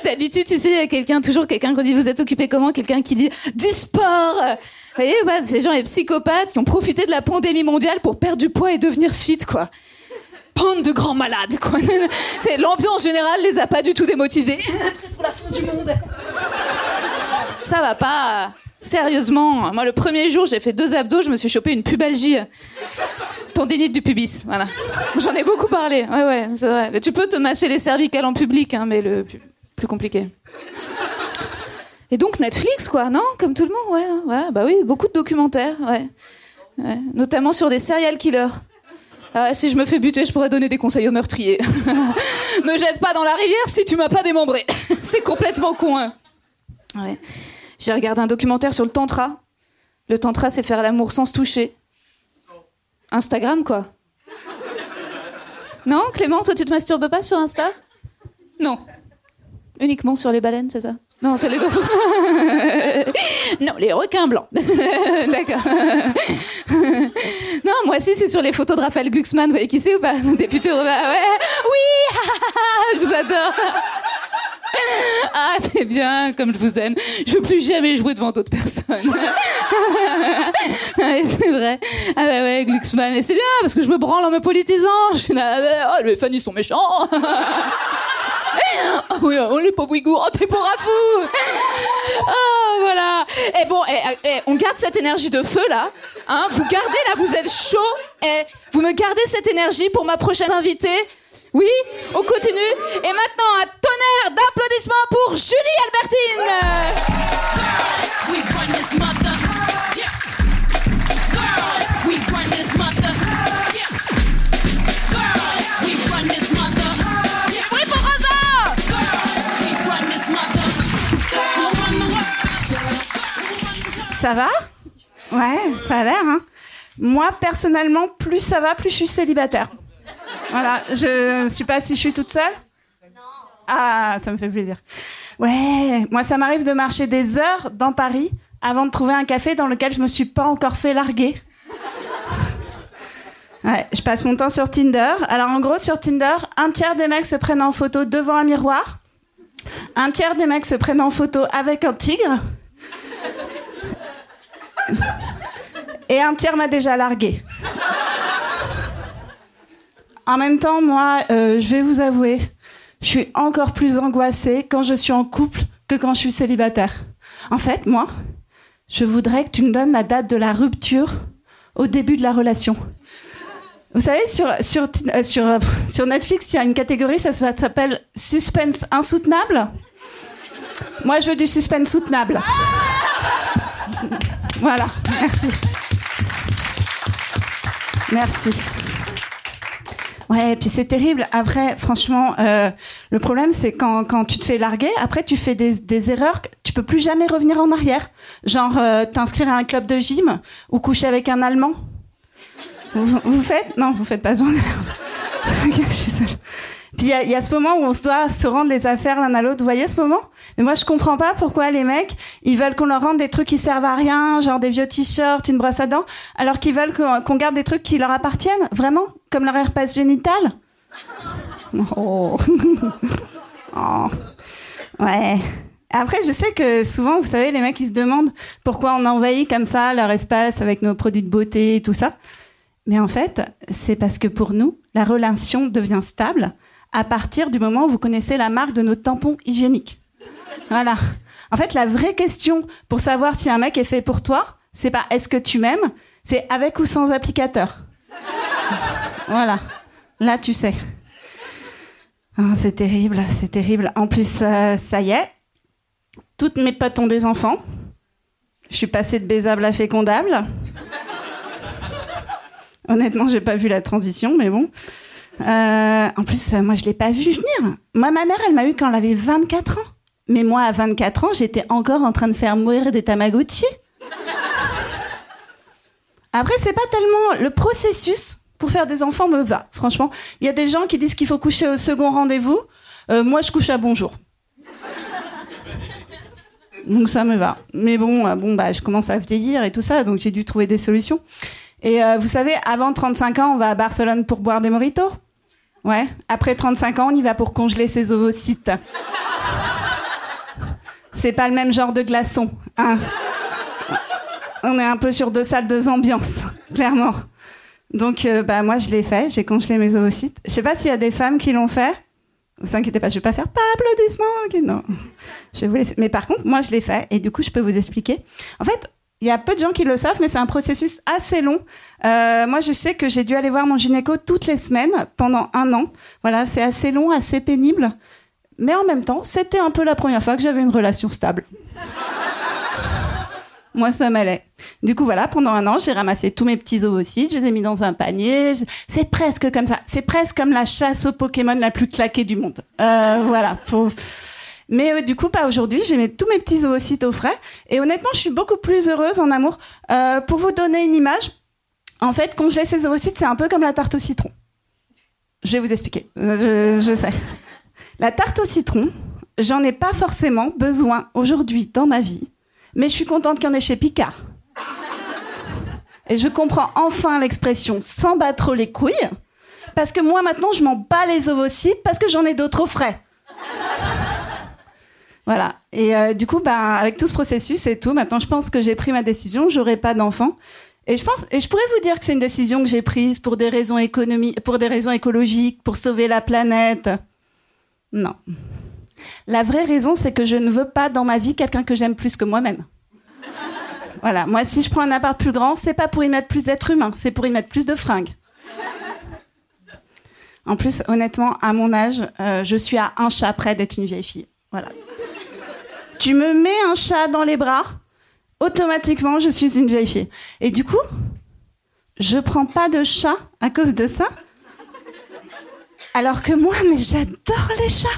D'habitude, tu sais, il y a quelqu'un, toujours quelqu'un qui dit vous êtes occupé comment? Quelqu'un qui dit du sport. Vous voyez, ces gens, les psychopathes qui ont profité de la pandémie mondiale pour perdre du poids et devenir fit, quoi. Bande de grands malades, quoi. C'est l'ambiance générale les a pas du tout démotivés. Pour la fin du monde. Ça va pas. Sérieusement, moi le premier jour j'ai fait deux abdos, je me suis chopé une pubalgie. Tendinite du pubis, voilà. J'en ai beaucoup parlé, ouais ouais, c'est vrai. Mais tu peux te masser les cervicales en public, hein, mais le plus, plus compliqué. Et donc Netflix, quoi, non? Comme tout le monde, ouais, ouais, bah oui, beaucoup de documentaires, ouais. Ouais, Notamment sur des serial killers. Ouais, si je me fais buter, je pourrais donner des conseils aux meurtriers. me jette pas dans la rivière si tu m'as pas démembré. C'est complètement con, hein. Ouais. J'ai regardé un documentaire sur le tantra. Le tantra, c'est faire l'amour sans se toucher. Instagram, quoi. Non, Clément, toi, tu te masturbes pas sur Insta? Non. Uniquement sur les baleines, c'est ça? Non, c'est les dauphins. non, les requins blancs. D'accord. non, moi aussi, c'est sur les photos de Raphaël Glucksmann. Vous voyez qui c'est ou pas? Député européen. Ouais. Oui Je vous adore ah, c'est bien, comme je vous aime. Je veux plus jamais jouer devant d'autres personnes. Ouais, c'est vrai. Ah bah ouais, Glucksmann. Et c'est bien, parce que je me branle en me politisant. Je suis là, oh, les fans, ils sont méchants. Ah oui, oh, les pauvres Ouïghours, oh, t'es pour un fou Ah, voilà. Et bon, et, et, on garde cette énergie de feu, là. Hein, vous gardez, là, vous êtes chaud. Et vous me gardez cette énergie pour ma prochaine invitée. Oui, on continue. Et maintenant, un tonnerre d'applaudissements pour Julie Albertine. Ça va Ouais, ça a l'air. Hein Moi, personnellement, plus ça va, plus je suis célibataire. Voilà, je ne sais pas si je suis toute seule. Ah, ça me fait plaisir. Ouais, moi, ça m'arrive de marcher des heures dans Paris avant de trouver un café dans lequel je me suis pas encore fait larguer. Ouais, je passe mon temps sur Tinder. Alors en gros, sur Tinder, un tiers des mecs se prennent en photo devant un miroir. Un tiers des mecs se prennent en photo avec un tigre. Et un tiers m'a déjà largué. En même temps, moi, euh, je vais vous avouer, je suis encore plus angoissée quand je suis en couple que quand je suis célibataire. En fait, moi, je voudrais que tu me donnes la date de la rupture au début de la relation. Vous savez, sur, sur, euh, sur, euh, sur Netflix, il y a une catégorie, ça s'appelle suspense insoutenable. Moi, je veux du suspense soutenable. Voilà, merci. Merci. Ouais, et puis c'est terrible. Après, franchement, euh, le problème, c'est quand, quand tu te fais larguer, après, tu fais des, des erreurs, tu peux plus jamais revenir en arrière. Genre, euh, t'inscrire à un club de gym ou coucher avec un Allemand. Vous, faites? Non, vous faites pas besoin. Ok, je suis seule. Puis il y, a- ce moment où on se doit se rendre les affaires l'un à l'autre. Vous voyez ce moment? Mais moi, je comprends pas pourquoi les mecs, ils veulent qu'on leur rende des trucs qui servent à rien, genre des vieux t-shirts, une brosse à dents, alors qu'ils veulent qu'on qu'on garde des trucs qui leur appartiennent, vraiment, comme leur herpès génital? Oh. Oh. Ouais. Après, je sais que souvent, vous savez, les mecs, ils se demandent pourquoi on envahit comme ça leur espace avec nos produits de beauté et tout ça. Mais en fait, c'est parce que pour nous, la relation devient stable à partir du moment où vous connaissez la marque de nos tampons hygiéniques. Voilà. En fait, la vraie question pour savoir si un mec est fait pour toi, c'est pas est-ce que tu m'aimes, c'est avec ou sans applicateur. Voilà. Là, tu sais. Ah, c'est terrible, c'est terrible. En plus, euh, ça y est, toutes mes potes ont des enfants. Je suis passée de baisable à fécondable. Honnêtement, j'ai pas vu la transition, mais bon. Euh, en plus, euh, moi, je l'ai pas vu venir. Moi, ma mère, elle m'a eu quand elle avait 24 ans. Mais moi, à 24 ans, j'étais encore en train de faire mourir des Tamagotchi. Après, c'est pas tellement le processus pour faire des enfants me va. Franchement, il y a des gens qui disent qu'il faut coucher au second rendez-vous. Euh, moi, je couche à bonjour. Donc ça me va. Mais bon, bon bah, je commence à vieillir et tout ça, donc j'ai dû trouver des solutions. Et vous savez, avant 35 ans, on va à Barcelone pour boire des mojitos. Ouais. Après 35 ans, on y va pour congeler ses ovocytes. C'est pas le même genre de glaçon, hein. On est un peu sur deux salles, deux ambiances, clairement. Donc, euh, bah, moi, je l'ai fait. J'ai congelé mes ovocytes. Je sais pas s'il y a des femmes qui l'ont fait. Vous inquiétez pas, je vais pas faire pas applaudissements. ok, non. Je vais vous laisser. Mais par contre, moi, je l'ai fait. Et du coup, je peux vous expliquer. En fait, il y a peu de gens qui le savent, mais c'est un processus assez long. Euh, moi, je sais que j'ai dû aller voir mon gynéco toutes les semaines pendant un an. Voilà, c'est assez long, assez pénible. Mais en même temps, c'était un peu la première fois que j'avais une relation stable. Moi, ça m'allait. Du coup, voilà, pendant un an, j'ai ramassé tous mes petits ovocytes, je les ai mis dans un panier. C'est presque comme ça. C'est presque comme la chasse aux Pokémon la plus claquée du monde. Euh, voilà. Faut- Mais euh, du coup, pas aujourd'hui. J'ai mis tous mes petits ovocytes au frais. Et honnêtement, je suis beaucoup plus heureuse en amour. Euh, pour vous donner une image, en fait, congeler ses ovocytes, c'est un peu comme la tarte au citron. Je vais vous expliquer. Je, je sais. La tarte au citron, j'en ai pas forcément besoin aujourd'hui dans ma vie. Mais je suis contente qu'il y en ait chez Picard. Et je comprends enfin l'expression sans battre les couilles. Parce que moi, maintenant, je m'en bats les ovocytes parce que j'en ai d'autres au frais. Voilà. Et euh, du coup, bah, avec tout ce processus et tout, maintenant, je pense que j'ai pris ma décision. J'aurai pas d'enfant. Et je pense, et je pourrais vous dire que c'est une décision que j'ai prise pour des raisons économiques, pour des raisons écologiques, pour sauver la planète. Non. La vraie raison, c'est que je ne veux pas dans ma vie quelqu'un que j'aime plus que moi-même. Voilà. Moi, si je prends un appart plus grand, c'est pas pour y mettre plus d'êtres humains, c'est pour y mettre plus de fringues. En plus, honnêtement, à mon âge, euh, je suis à un chat près d'être une vieille fille. Voilà. Tu me mets un chat dans les bras, automatiquement, je suis une vieille fille. Et du coup, je prends pas de chat à cause de ça. Alors que moi, mais j'adore les chats.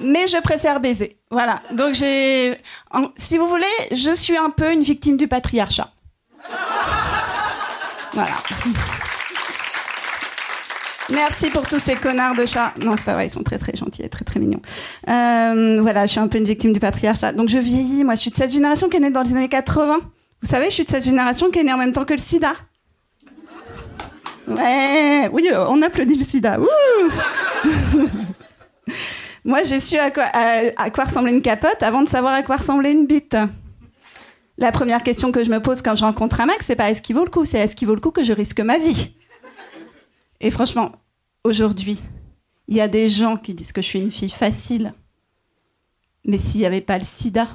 Mais je préfère baiser. Voilà. Donc j'ai, si vous voulez, je suis un peu une victime du patriarcat. Voilà. Merci pour tous ces connards de chats. Non, c'est pas vrai, ils sont très très gentils et très très mignons. Euh, voilà, je suis un peu une victime du patriarcat. Donc je vieillis, moi je suis de cette génération qui est née dans les années 80. Vous savez, je suis de cette génération qui est née en même temps que le sida. Ouais, oui, on applaudit le sida. Moi j'ai su à quoi, à, à quoi ressemblait une capote avant de savoir à quoi ressemblait une bite. La première question que je me pose quand je rencontre un mec, c'est pas est-ce qu'il vaut le coup, c'est est-ce qu'il vaut le coup que je risque ma vie? Et franchement, aujourd'hui, il y a des gens qui disent que je suis une fille facile. Mais s'il n'y avait pas le sida.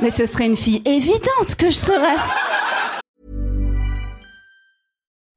Mais ce serait une fille évidente que je serais.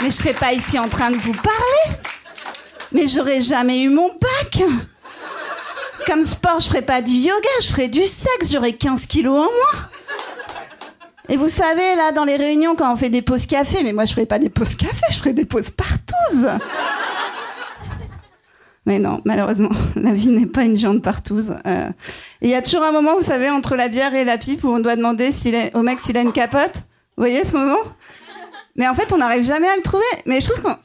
Mais je serais pas ici en train de vous parler. Mais j'aurais jamais eu mon bac. Comme sport, je ferais pas du yoga, je ferais du sexe, j'aurais 15 kilos en moins. Et vous savez, là, dans les réunions, quand on fait des pauses café, mais moi, je ferais pas des pauses café, je ferais des pauses partouze. Mais non, malheureusement, la vie n'est pas une jante partouze. Euh, il y a toujours un moment, vous savez, entre la bière et la pipe, où on doit demander au mec s'il a une capote. Vous voyez ce moment? Mais en fait, on n'arrive jamais à le trouver. Mais je trouve qu'on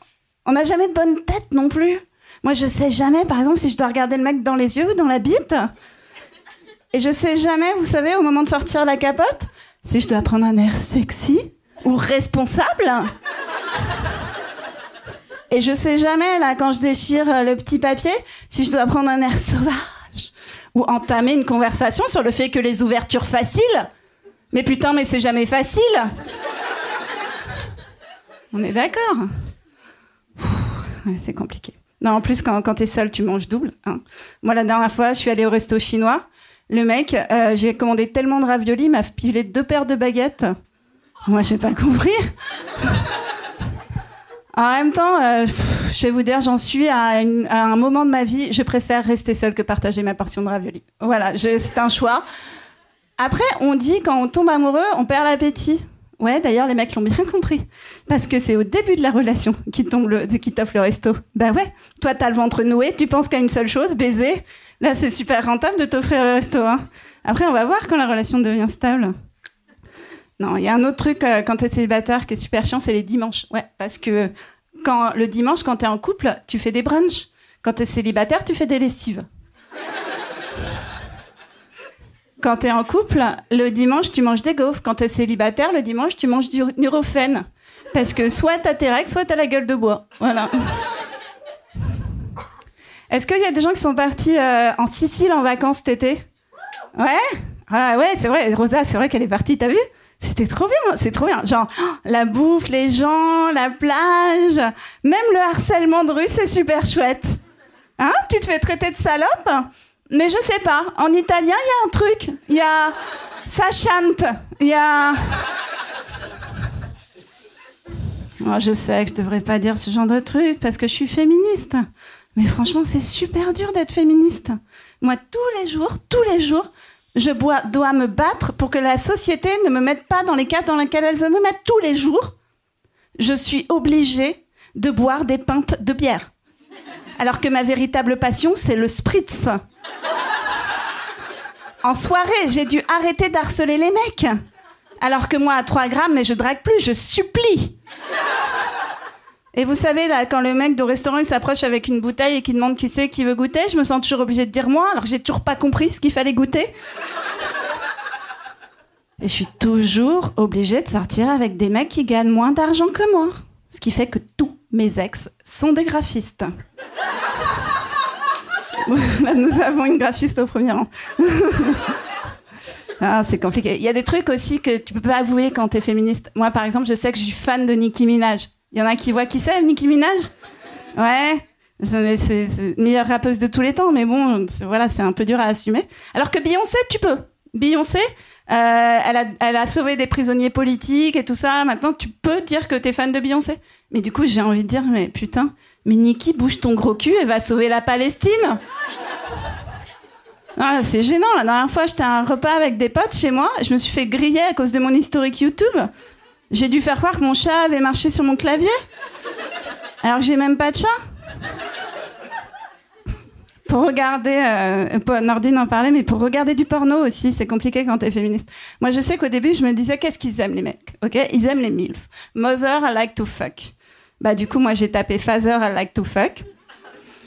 on n'a jamais de bonne tête non plus. Moi, je sais jamais, par exemple, si je dois regarder le mec dans les yeux ou dans la bite. Et je sais jamais, vous savez, au moment de sortir la capote, si je dois prendre un air sexy ou responsable. Et je sais jamais, là, quand je déchire euh, le petit papier, si je dois prendre un air sauvage ou entamer une conversation sur le fait que les ouvertures faciles. Mais putain, mais c'est jamais facile. On est d'accord C'est compliqué. Non, en plus, quand, quand t'es seul, tu manges double. hein. Moi, la dernière fois, je suis allée au resto chinois. Le mec, euh, j'ai commandé tellement de raviolis, il m'a pilé deux paires de baguettes. Moi, j'ai pas compris. En même temps, euh, je vais vous dire, j'en suis à, un moment de ma vie, je préfère rester seule que partager ma portion de raviolis. Voilà, c'est un choix. Après, on dit quand on tombe amoureux, on perd l'appétit. Ouais, d'ailleurs, les mecs l'ont bien compris. Parce que c'est au début de la relation qui tombe le, le resto. Bah ouais, toi t'as le ventre noué, tu penses qu'à une seule chose, baiser. Là, c'est super rentable de t'offrir le resto. hein. Après, on va voir quand la relation devient stable. Non, il y a un autre truc euh, quand t'es célibataire qui est super chiant, c'est les dimanches. Ouais, parce que quand le dimanche, quand t'es en couple, tu fais des brunchs. Quand t'es célibataire, tu fais des lessives. Quand t'es en couple, le dimanche, tu manges des gaufres. Quand t'es célibataire, le dimanche, tu manges du Nurofen. Parce que soit t'as tes règles, soit t'as la gueule de bois. Voilà. Est-ce qu'il y a des gens qui sont partis euh, en Sicile en vacances cet été? Ouais? Ah ouais, c'est vrai, Rosa, c'est vrai qu'elle est partie, t'as vu? C'était trop bien, c'est trop bien. Genre, oh, la bouffe, les gens, la plage, même le harcèlement de rue, c'est super chouette. Hein Tu te fais traiter de salope? Mais je sais pas, en italien, il y a un truc. Il y a... Ça chante. Il y a... Oh, je sais que je devrais pas dire ce genre de truc parce que je suis féministe. Mais franchement, c'est super dur d'être féministe. Moi, tous les jours, tous les jours, je dois, me battre pour que la société ne me mette pas dans les cases dans lesquelles elle veut me mettre tous les jours. Je suis obligée de boire des pintes de bière. Alors que ma véritable passion, c'est le spritz. En soirée, j'ai dû arrêter d'harceler les mecs. Alors que moi, à 3 grammes, mais je drague plus, je supplie. Et vous savez, là, quand le mec de restaurant il s'approche avec une bouteille et qu'il demande qui c'est qui veut goûter, je me sens toujours obligée de dire moi, alors j'ai toujours pas compris ce qu'il fallait goûter. Et je suis toujours obligée de sortir avec des mecs qui gagnent moins d'argent que moi. Ce qui fait que tous mes ex sont des graphistes. Nous avons une graphiste au premier rang. ah, c'est compliqué. Il y a des trucs aussi que tu peux pas avouer quand tu es féministe. Moi, par exemple, je sais que je suis fan de Nicki Minaj. Il y en a qui voient qui c'est, Nicki Minaj? Ouais. C'est meilleure rappeuse de tous les temps, mais bon, voilà, c'est un peu dur à assumer. Alors que Beyoncé, tu peux. Beyoncé, euh, elle, a, elle a sauvé des prisonniers politiques et tout ça. Maintenant, tu peux dire que t'es fan de Beyoncé. Mais du coup, j'ai envie de dire, mais putain, mais Nicki, bouge ton gros cul et va sauver la Palestine. Ah, c'est gênant. La dernière fois, j'étais à un repas avec des potes chez moi. Je me suis fait griller à cause de mon historique YouTube. J'ai dû faire croire que mon chat avait marché sur mon clavier. Alors que j'ai même pas de chat. Pour regarder, euh, Nordine en parlait, mais pour regarder du porno aussi, c'est compliqué quand t'es féministe. Moi, je sais qu'au début, je me disais, qu'est-ce qu'ils aiment les mecs Ok, ils aiment les milfs. Mother, I like to fuck. Bah du coup, moi, j'ai tapé Father, I like to fuck.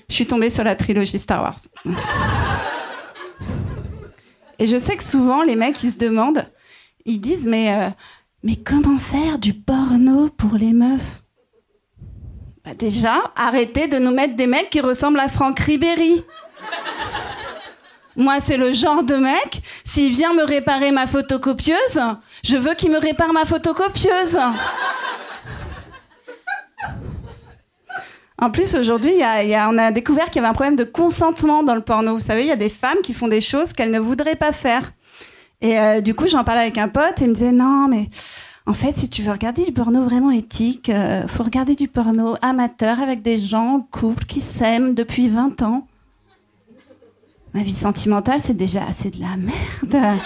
Je suis tombée sur la trilogie Star Wars. Et je sais que souvent, les mecs, ils se demandent, ils disent, mais euh, mais comment faire du porno pour les meufs? Bah Déjà, arrêtez de nous mettre des mecs qui ressemblent à Franck Ribéry. Moi, c'est le genre de mec, s'il vient me réparer ma photocopieuse, je veux qu'il me répare ma photocopieuse. En plus, aujourd'hui, on a découvert qu'il y avait un problème de consentement dans le porno. Vous savez, il y a des femmes qui font des choses qu'elles ne voudraient pas faire. Et euh, du coup, j'en parlais avec un pote et il me disait non, mais en fait, si tu veux regarder du porno vraiment éthique, euh, faut regarder du porno amateur avec des gens, couples qui s'aiment depuis 20 ans. Ma vie sentimentale, c'est déjà assez de la merde.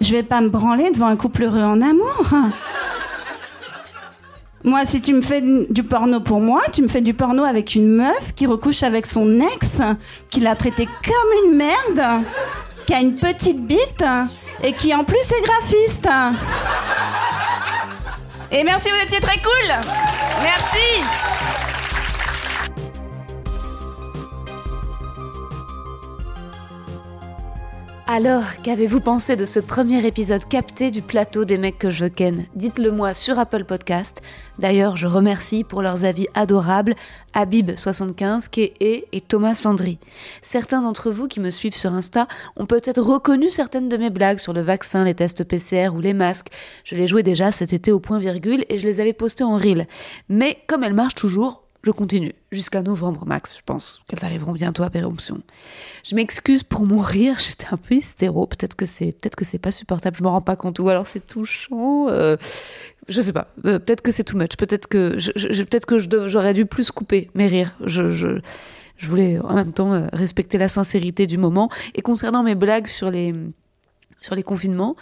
Je vais pas me branler devant un couple heureux en amour. Moi, si tu me fais du porno pour moi, tu me fais du porno avec une meuf qui recouche avec son ex, qui l'a traité comme une merde, qui a une petite bite et qui en plus est graphiste. Et merci, vous étiez très cool. Merci. Alors, qu'avez-vous pensé de ce premier épisode capté du plateau des mecs que je ken Dites-le moi sur Apple Podcast. D'ailleurs, je remercie pour leurs avis adorables Habib75, Kéé et Thomas Sandry. Certains d'entre vous qui me suivent sur Insta ont peut-être reconnu certaines de mes blagues sur le vaccin, les tests PCR ou les masques. Je les jouais déjà cet été au point virgule et je les avais postées en reel. Mais comme elles marchent toujours, je continue. Jusqu'à novembre max, je pense qu'elles arriveront bientôt à péremption. Je m'excuse pour mon rire, j'étais un peu hystéro, peut-être que c'est peut-être que c'est pas supportable, je me rends pas compte. Ou alors c'est touchant, euh, je sais pas, euh, peut-être que c'est too much, peut-être que peut-être que j'aurais dû plus couper mes rires. Je, je, je voulais en même temps euh, respecter la sincérité du moment. Et concernant mes blagues sur les sur les confinements.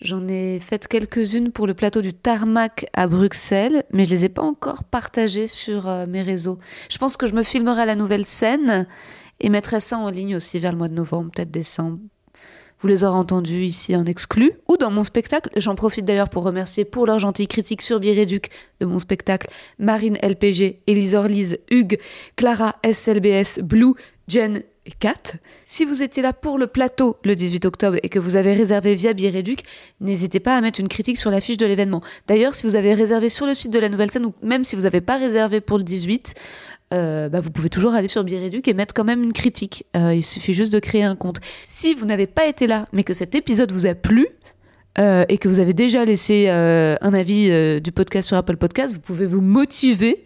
J'en ai fait quelques-unes pour le plateau du Tarmac à Bruxelles, mais je les ai pas encore partagées sur euh, mes réseaux. Je pense que je me filmerai la nouvelle scène et mettrai ça en ligne aussi vers le mois de novembre, peut-être décembre. Vous les aurez entendus ici en exclu ou dans mon spectacle. J'en profite d'ailleurs pour remercier pour leur gentille critique sur Biréduc de mon spectacle Marine LPG, Elise Orlise, Hugues, Clara SLBS, Blue, Jen, et Kat. Si vous étiez là pour le plateau le 18 octobre et que vous avez réservé via Bireduc, n'hésitez pas à mettre une critique sur la fiche de l'événement. D'ailleurs, si vous avez réservé sur le site de la Nouvelle Scène ou même si vous n'avez pas réservé pour le 18, euh, bah, vous pouvez toujours aller sur Bireduc et mettre quand même une critique. Euh, il suffit juste de créer un compte. Si vous n'avez pas été là, mais que cet épisode vous a plu, euh, et que vous avez déjà laissé un avis du podcast sur Apple Podcast, vous pouvez vous motiver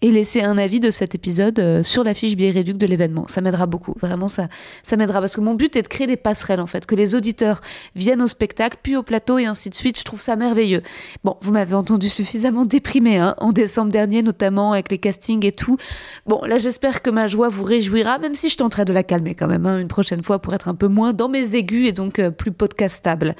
et laisser un avis de cet épisode euh, sur la fiche Bireduc de l'événement. Ça m'aidera beaucoup, vraiment ça, ça m'aidera parce que mon but est de créer des passerelles en fait, que les auditeurs viennent au spectacle, puis au plateau et ainsi de suite. Je trouve ça merveilleux. Bon, vous m'avez entendu suffisamment déprimé hein, en décembre dernier, notamment avec les castings et tout. Bon, là j'espère que ma joie vous réjouira, même si je tenterai de la calmer quand même hein, une prochaine fois pour être un peu moins dans mes aigus et donc euh, plus podcastable.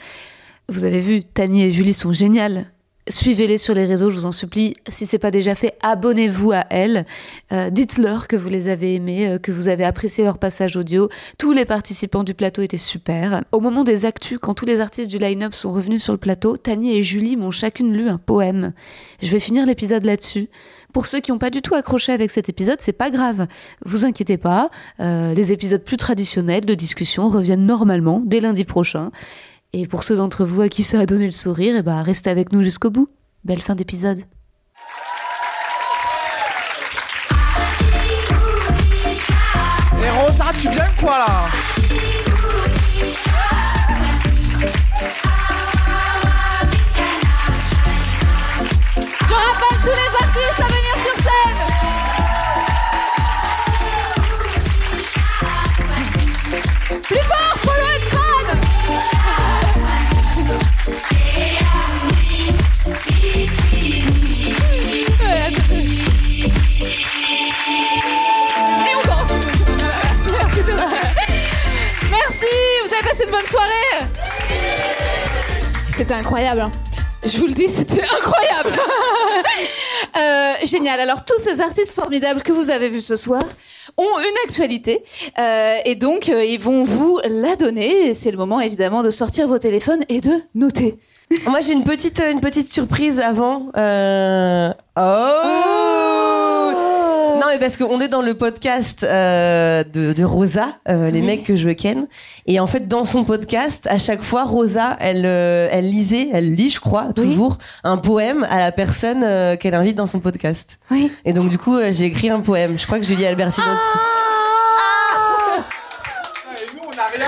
Vous avez vu, Tani et Julie sont géniales. Suivez-les sur les réseaux, je vous en supplie. Si c'est pas déjà fait, abonnez-vous à elles. Euh, Dites-leur que vous les avez aimées, euh, que vous avez apprécié leur passage audio. Tous les participants du plateau étaient super. Au moment des actus, quand tous les artistes du line-up sont revenus sur le plateau, Tani et Julie m'ont chacune lu un poème. Je vais finir l'épisode là-dessus. Pour ceux qui n'ont pas du tout accroché avec cet épisode, c'est pas grave. Vous inquiétez pas. Euh, les épisodes plus traditionnels de discussion reviennent normalement dès lundi prochain. Et pour ceux d'entre vous à qui ça a donné le sourire, eh ben, restez avec nous jusqu'au bout. Belle fin d'épisode. Et Rosa, tu viens quoi là? Et on danse. Merci, vous avez passé une bonne soirée. C'était incroyable. hein. Je vous le dis, c'était incroyable. Euh, génial. Alors tous ces artistes formidables que vous avez vus ce soir ont une actualité euh, et donc euh, ils vont vous la donner. C'est le moment évidemment de sortir vos téléphones et de noter. Moi, j'ai une petite, une petite surprise avant. Oh, mais parce qu'on est dans le podcast euh, de, de Rosa, euh, les mecs que je ken. Et en fait, dans son podcast, à chaque fois, Rosa, elle, euh, elle lisait, elle lit, je crois, toujours, un poème à la personne euh, qu'elle invite dans son podcast. Oui. Et donc, du coup, euh, j'ai écrit un poème. Je crois que Julie Albertine aussi. Et nous, on n'a rien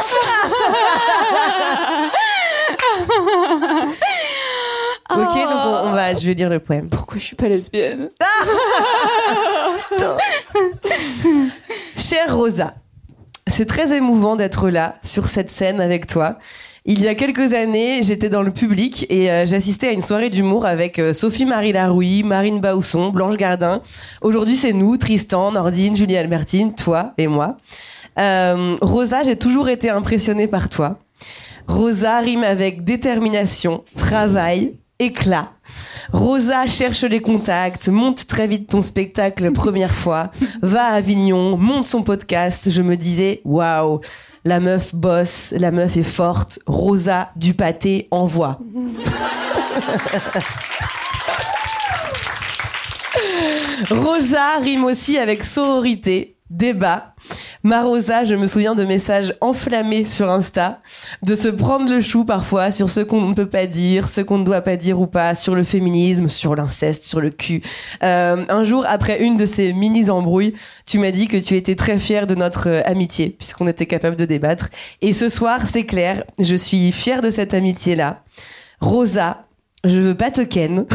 Ok, donc on, on va, je vais lire le poème. Pourquoi je suis pas lesbienne Chère Rosa, c'est très émouvant d'être là, sur cette scène avec toi. Il y a quelques années, j'étais dans le public et euh, j'assistais à une soirée d'humour avec euh, Sophie-Marie Larouille, Marine Bausson, Blanche Gardin. Aujourd'hui, c'est nous, Tristan, Nordine, Julie Albertine, toi et moi. Euh, Rosa, j'ai toujours été impressionnée par toi. Rosa rime avec détermination, travail, éclat. Rosa cherche les contacts, monte très vite ton spectacle première fois, va à Avignon, monte son podcast. Je me disais, waouh, la meuf bosse, la meuf est forte. Rosa du pâté envoie. Rosa rime aussi avec sororité, débat. Ma Rosa, je me souviens de messages enflammés sur Insta, de se prendre le chou parfois sur ce qu'on ne peut pas dire, ce qu'on ne doit pas dire ou pas, sur le féminisme, sur l'inceste, sur le cul. Euh, un jour, après une de ces mini-embrouilles, tu m'as dit que tu étais très fière de notre euh, amitié, puisqu'on était capable de débattre. Et ce soir, c'est clair, je suis fière de cette amitié-là. Rosa, je veux pas te ken.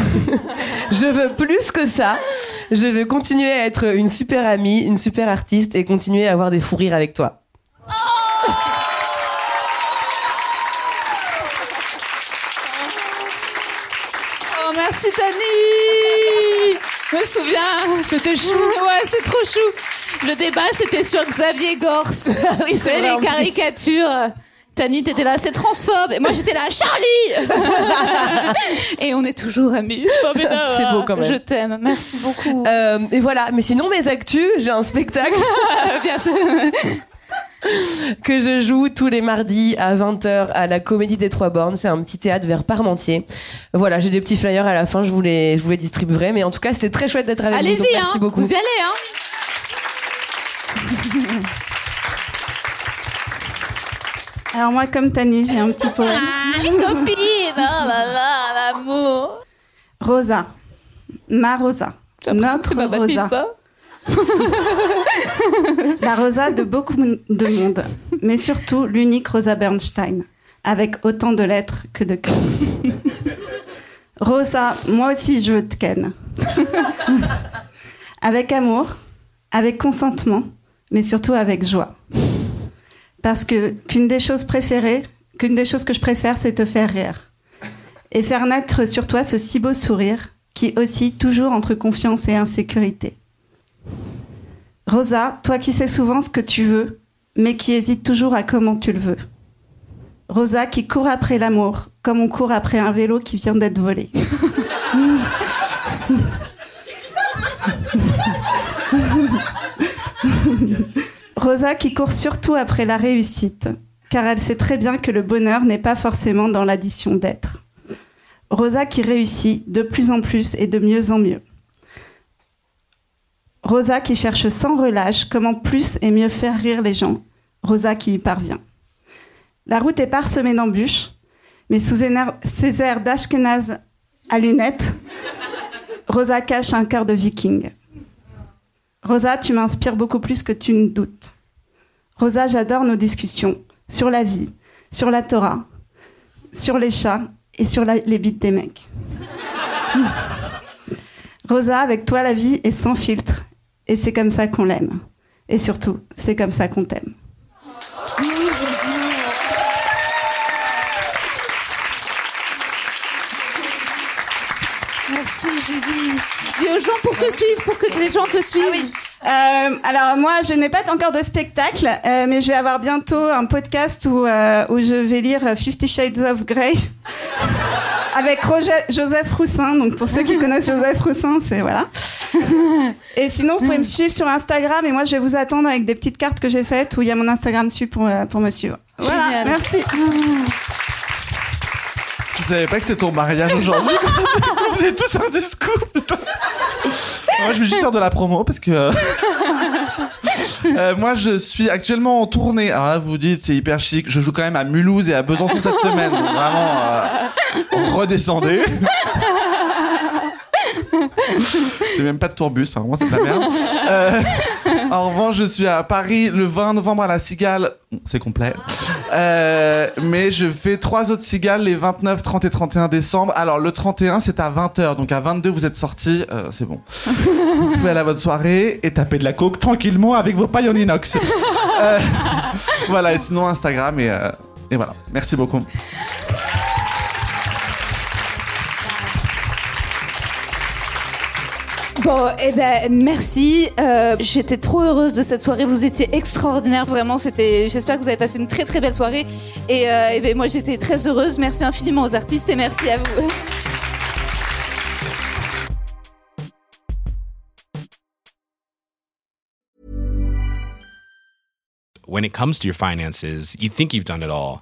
je veux plus que ça. Je veux continuer à être une super amie, une super artiste et continuer à avoir des fous rires avec toi. Oh merci Tani Je me souviens. C'était chou. ouais, c'est trop chou. Le débat c'était sur Xavier Gors. Ah oui, c'est les caricatures. Tani, t'étais là, c'est transphobe. Et moi, j'étais là, Charlie Et on est toujours amis. C'est. C'est beau quand même. Je t'aime. Merci beaucoup. Euh, et voilà, mais sinon mes actus, j'ai un spectacle Bien sûr. que je joue tous les mardis à 20h à la Comédie des Trois Bornes. C'est un petit théâtre vers Parmentier. Voilà, j'ai des petits flyers à la fin, je vous les, je vous les distribuerai. Mais en tout cas, c'était très chouette d'être avec vous. Allez-y, Merci hein. beaucoup. Vous y allez, hein Alors moi, comme Tani, j'ai un petit poème. Ah, les copines Oh là là, l'amour Rosa. Ma Rosa. L'impression que c'est ma Notre batterie, Rosa. La Rosa de beaucoup de monde, mais surtout l'unique Rosa Bernstein, avec autant de lettres que de cœurs. Rosa, moi aussi je te ken. avec amour, avec consentement, mais surtout avec joie. Parce que qu'une des choses préférées, qu'une des choses que je préfère, c'est te faire rire. Et faire naître sur toi ce si beau sourire qui oscille toujours entre confiance et insécurité. Rosa, toi qui sais souvent ce que tu veux, mais qui hésite toujours à comment tu le veux. Rosa qui court après l'amour, comme on court après un vélo qui vient d'être volé. Rosa qui court surtout après la réussite, car elle sait très bien que le bonheur n'est pas forcément dans l'addition d'être. Rosa qui réussit de plus en plus et de mieux en mieux. Rosa qui cherche sans relâche comment plus et mieux faire rire les gens. Rosa qui y parvient. La route est parsemée d'embûches, mais sous ses airs d'Ashkenaz à lunettes, Rosa cache un cœur de viking. Rosa, tu m'inspires beaucoup plus que tu ne doutes. Rosa, j'adore nos discussions sur la vie, sur la Torah, sur les chats et sur la- les bites des mecs. Rosa, avec toi, la vie est sans filtre. Et c'est comme ça qu'on l'aime. Et surtout, c'est comme ça qu'on t'aime. Merci Julie. Dis aux gens pour te suivre, pour que les gens te suivent. Euh, alors moi, je n'ai pas encore de spectacle, euh, mais je vais avoir bientôt un podcast où, euh, où je vais lire Fifty Shades of Grey avec Roger, Joseph Roussin. Donc pour ceux qui connaissent Joseph Roussin, c'est voilà. Et sinon, vous pouvez me suivre sur Instagram et moi, je vais vous attendre avec des petites cartes que j'ai faites où il y a mon Instagram dessus pour, euh, pour me suivre. Voilà, Génial. merci. Je savais pas que c'était ton mariage aujourd'hui? Vous avez tous un discours, putain. Moi, je vais juste faire de la promo parce que. euh, euh, moi, je suis actuellement en tournée. Alors là, vous vous dites, c'est hyper chic. Je joue quand même à Mulhouse et à Besançon cette semaine. Donc vraiment, euh, redescendez. J'ai même pas de tourbus, enfin, vraiment, c'est de la merde. En revanche, je suis à Paris le 20 novembre à la Cigale. C'est complet. Euh, mais je fais trois autres cigales les 29, 30 et 31 décembre. Alors, le 31, c'est à 20h. Donc, à 22, vous êtes sortis. Euh, c'est bon. Vous pouvez aller à votre soirée et taper de la coke tranquillement avec vos pailles en inox. Euh, voilà. Et sinon, Instagram et, et voilà. Merci beaucoup. Bon, eh ben, merci. Euh, J'étais trop heureuse de cette soirée. Vous étiez extraordinaire, vraiment. C'était. J'espère que vous avez passé une très très belle soirée. Et, euh, eh ben, moi, j'étais très heureuse. Merci infiniment aux artistes et merci à vous. when it comes to your finances, you think you've done it all.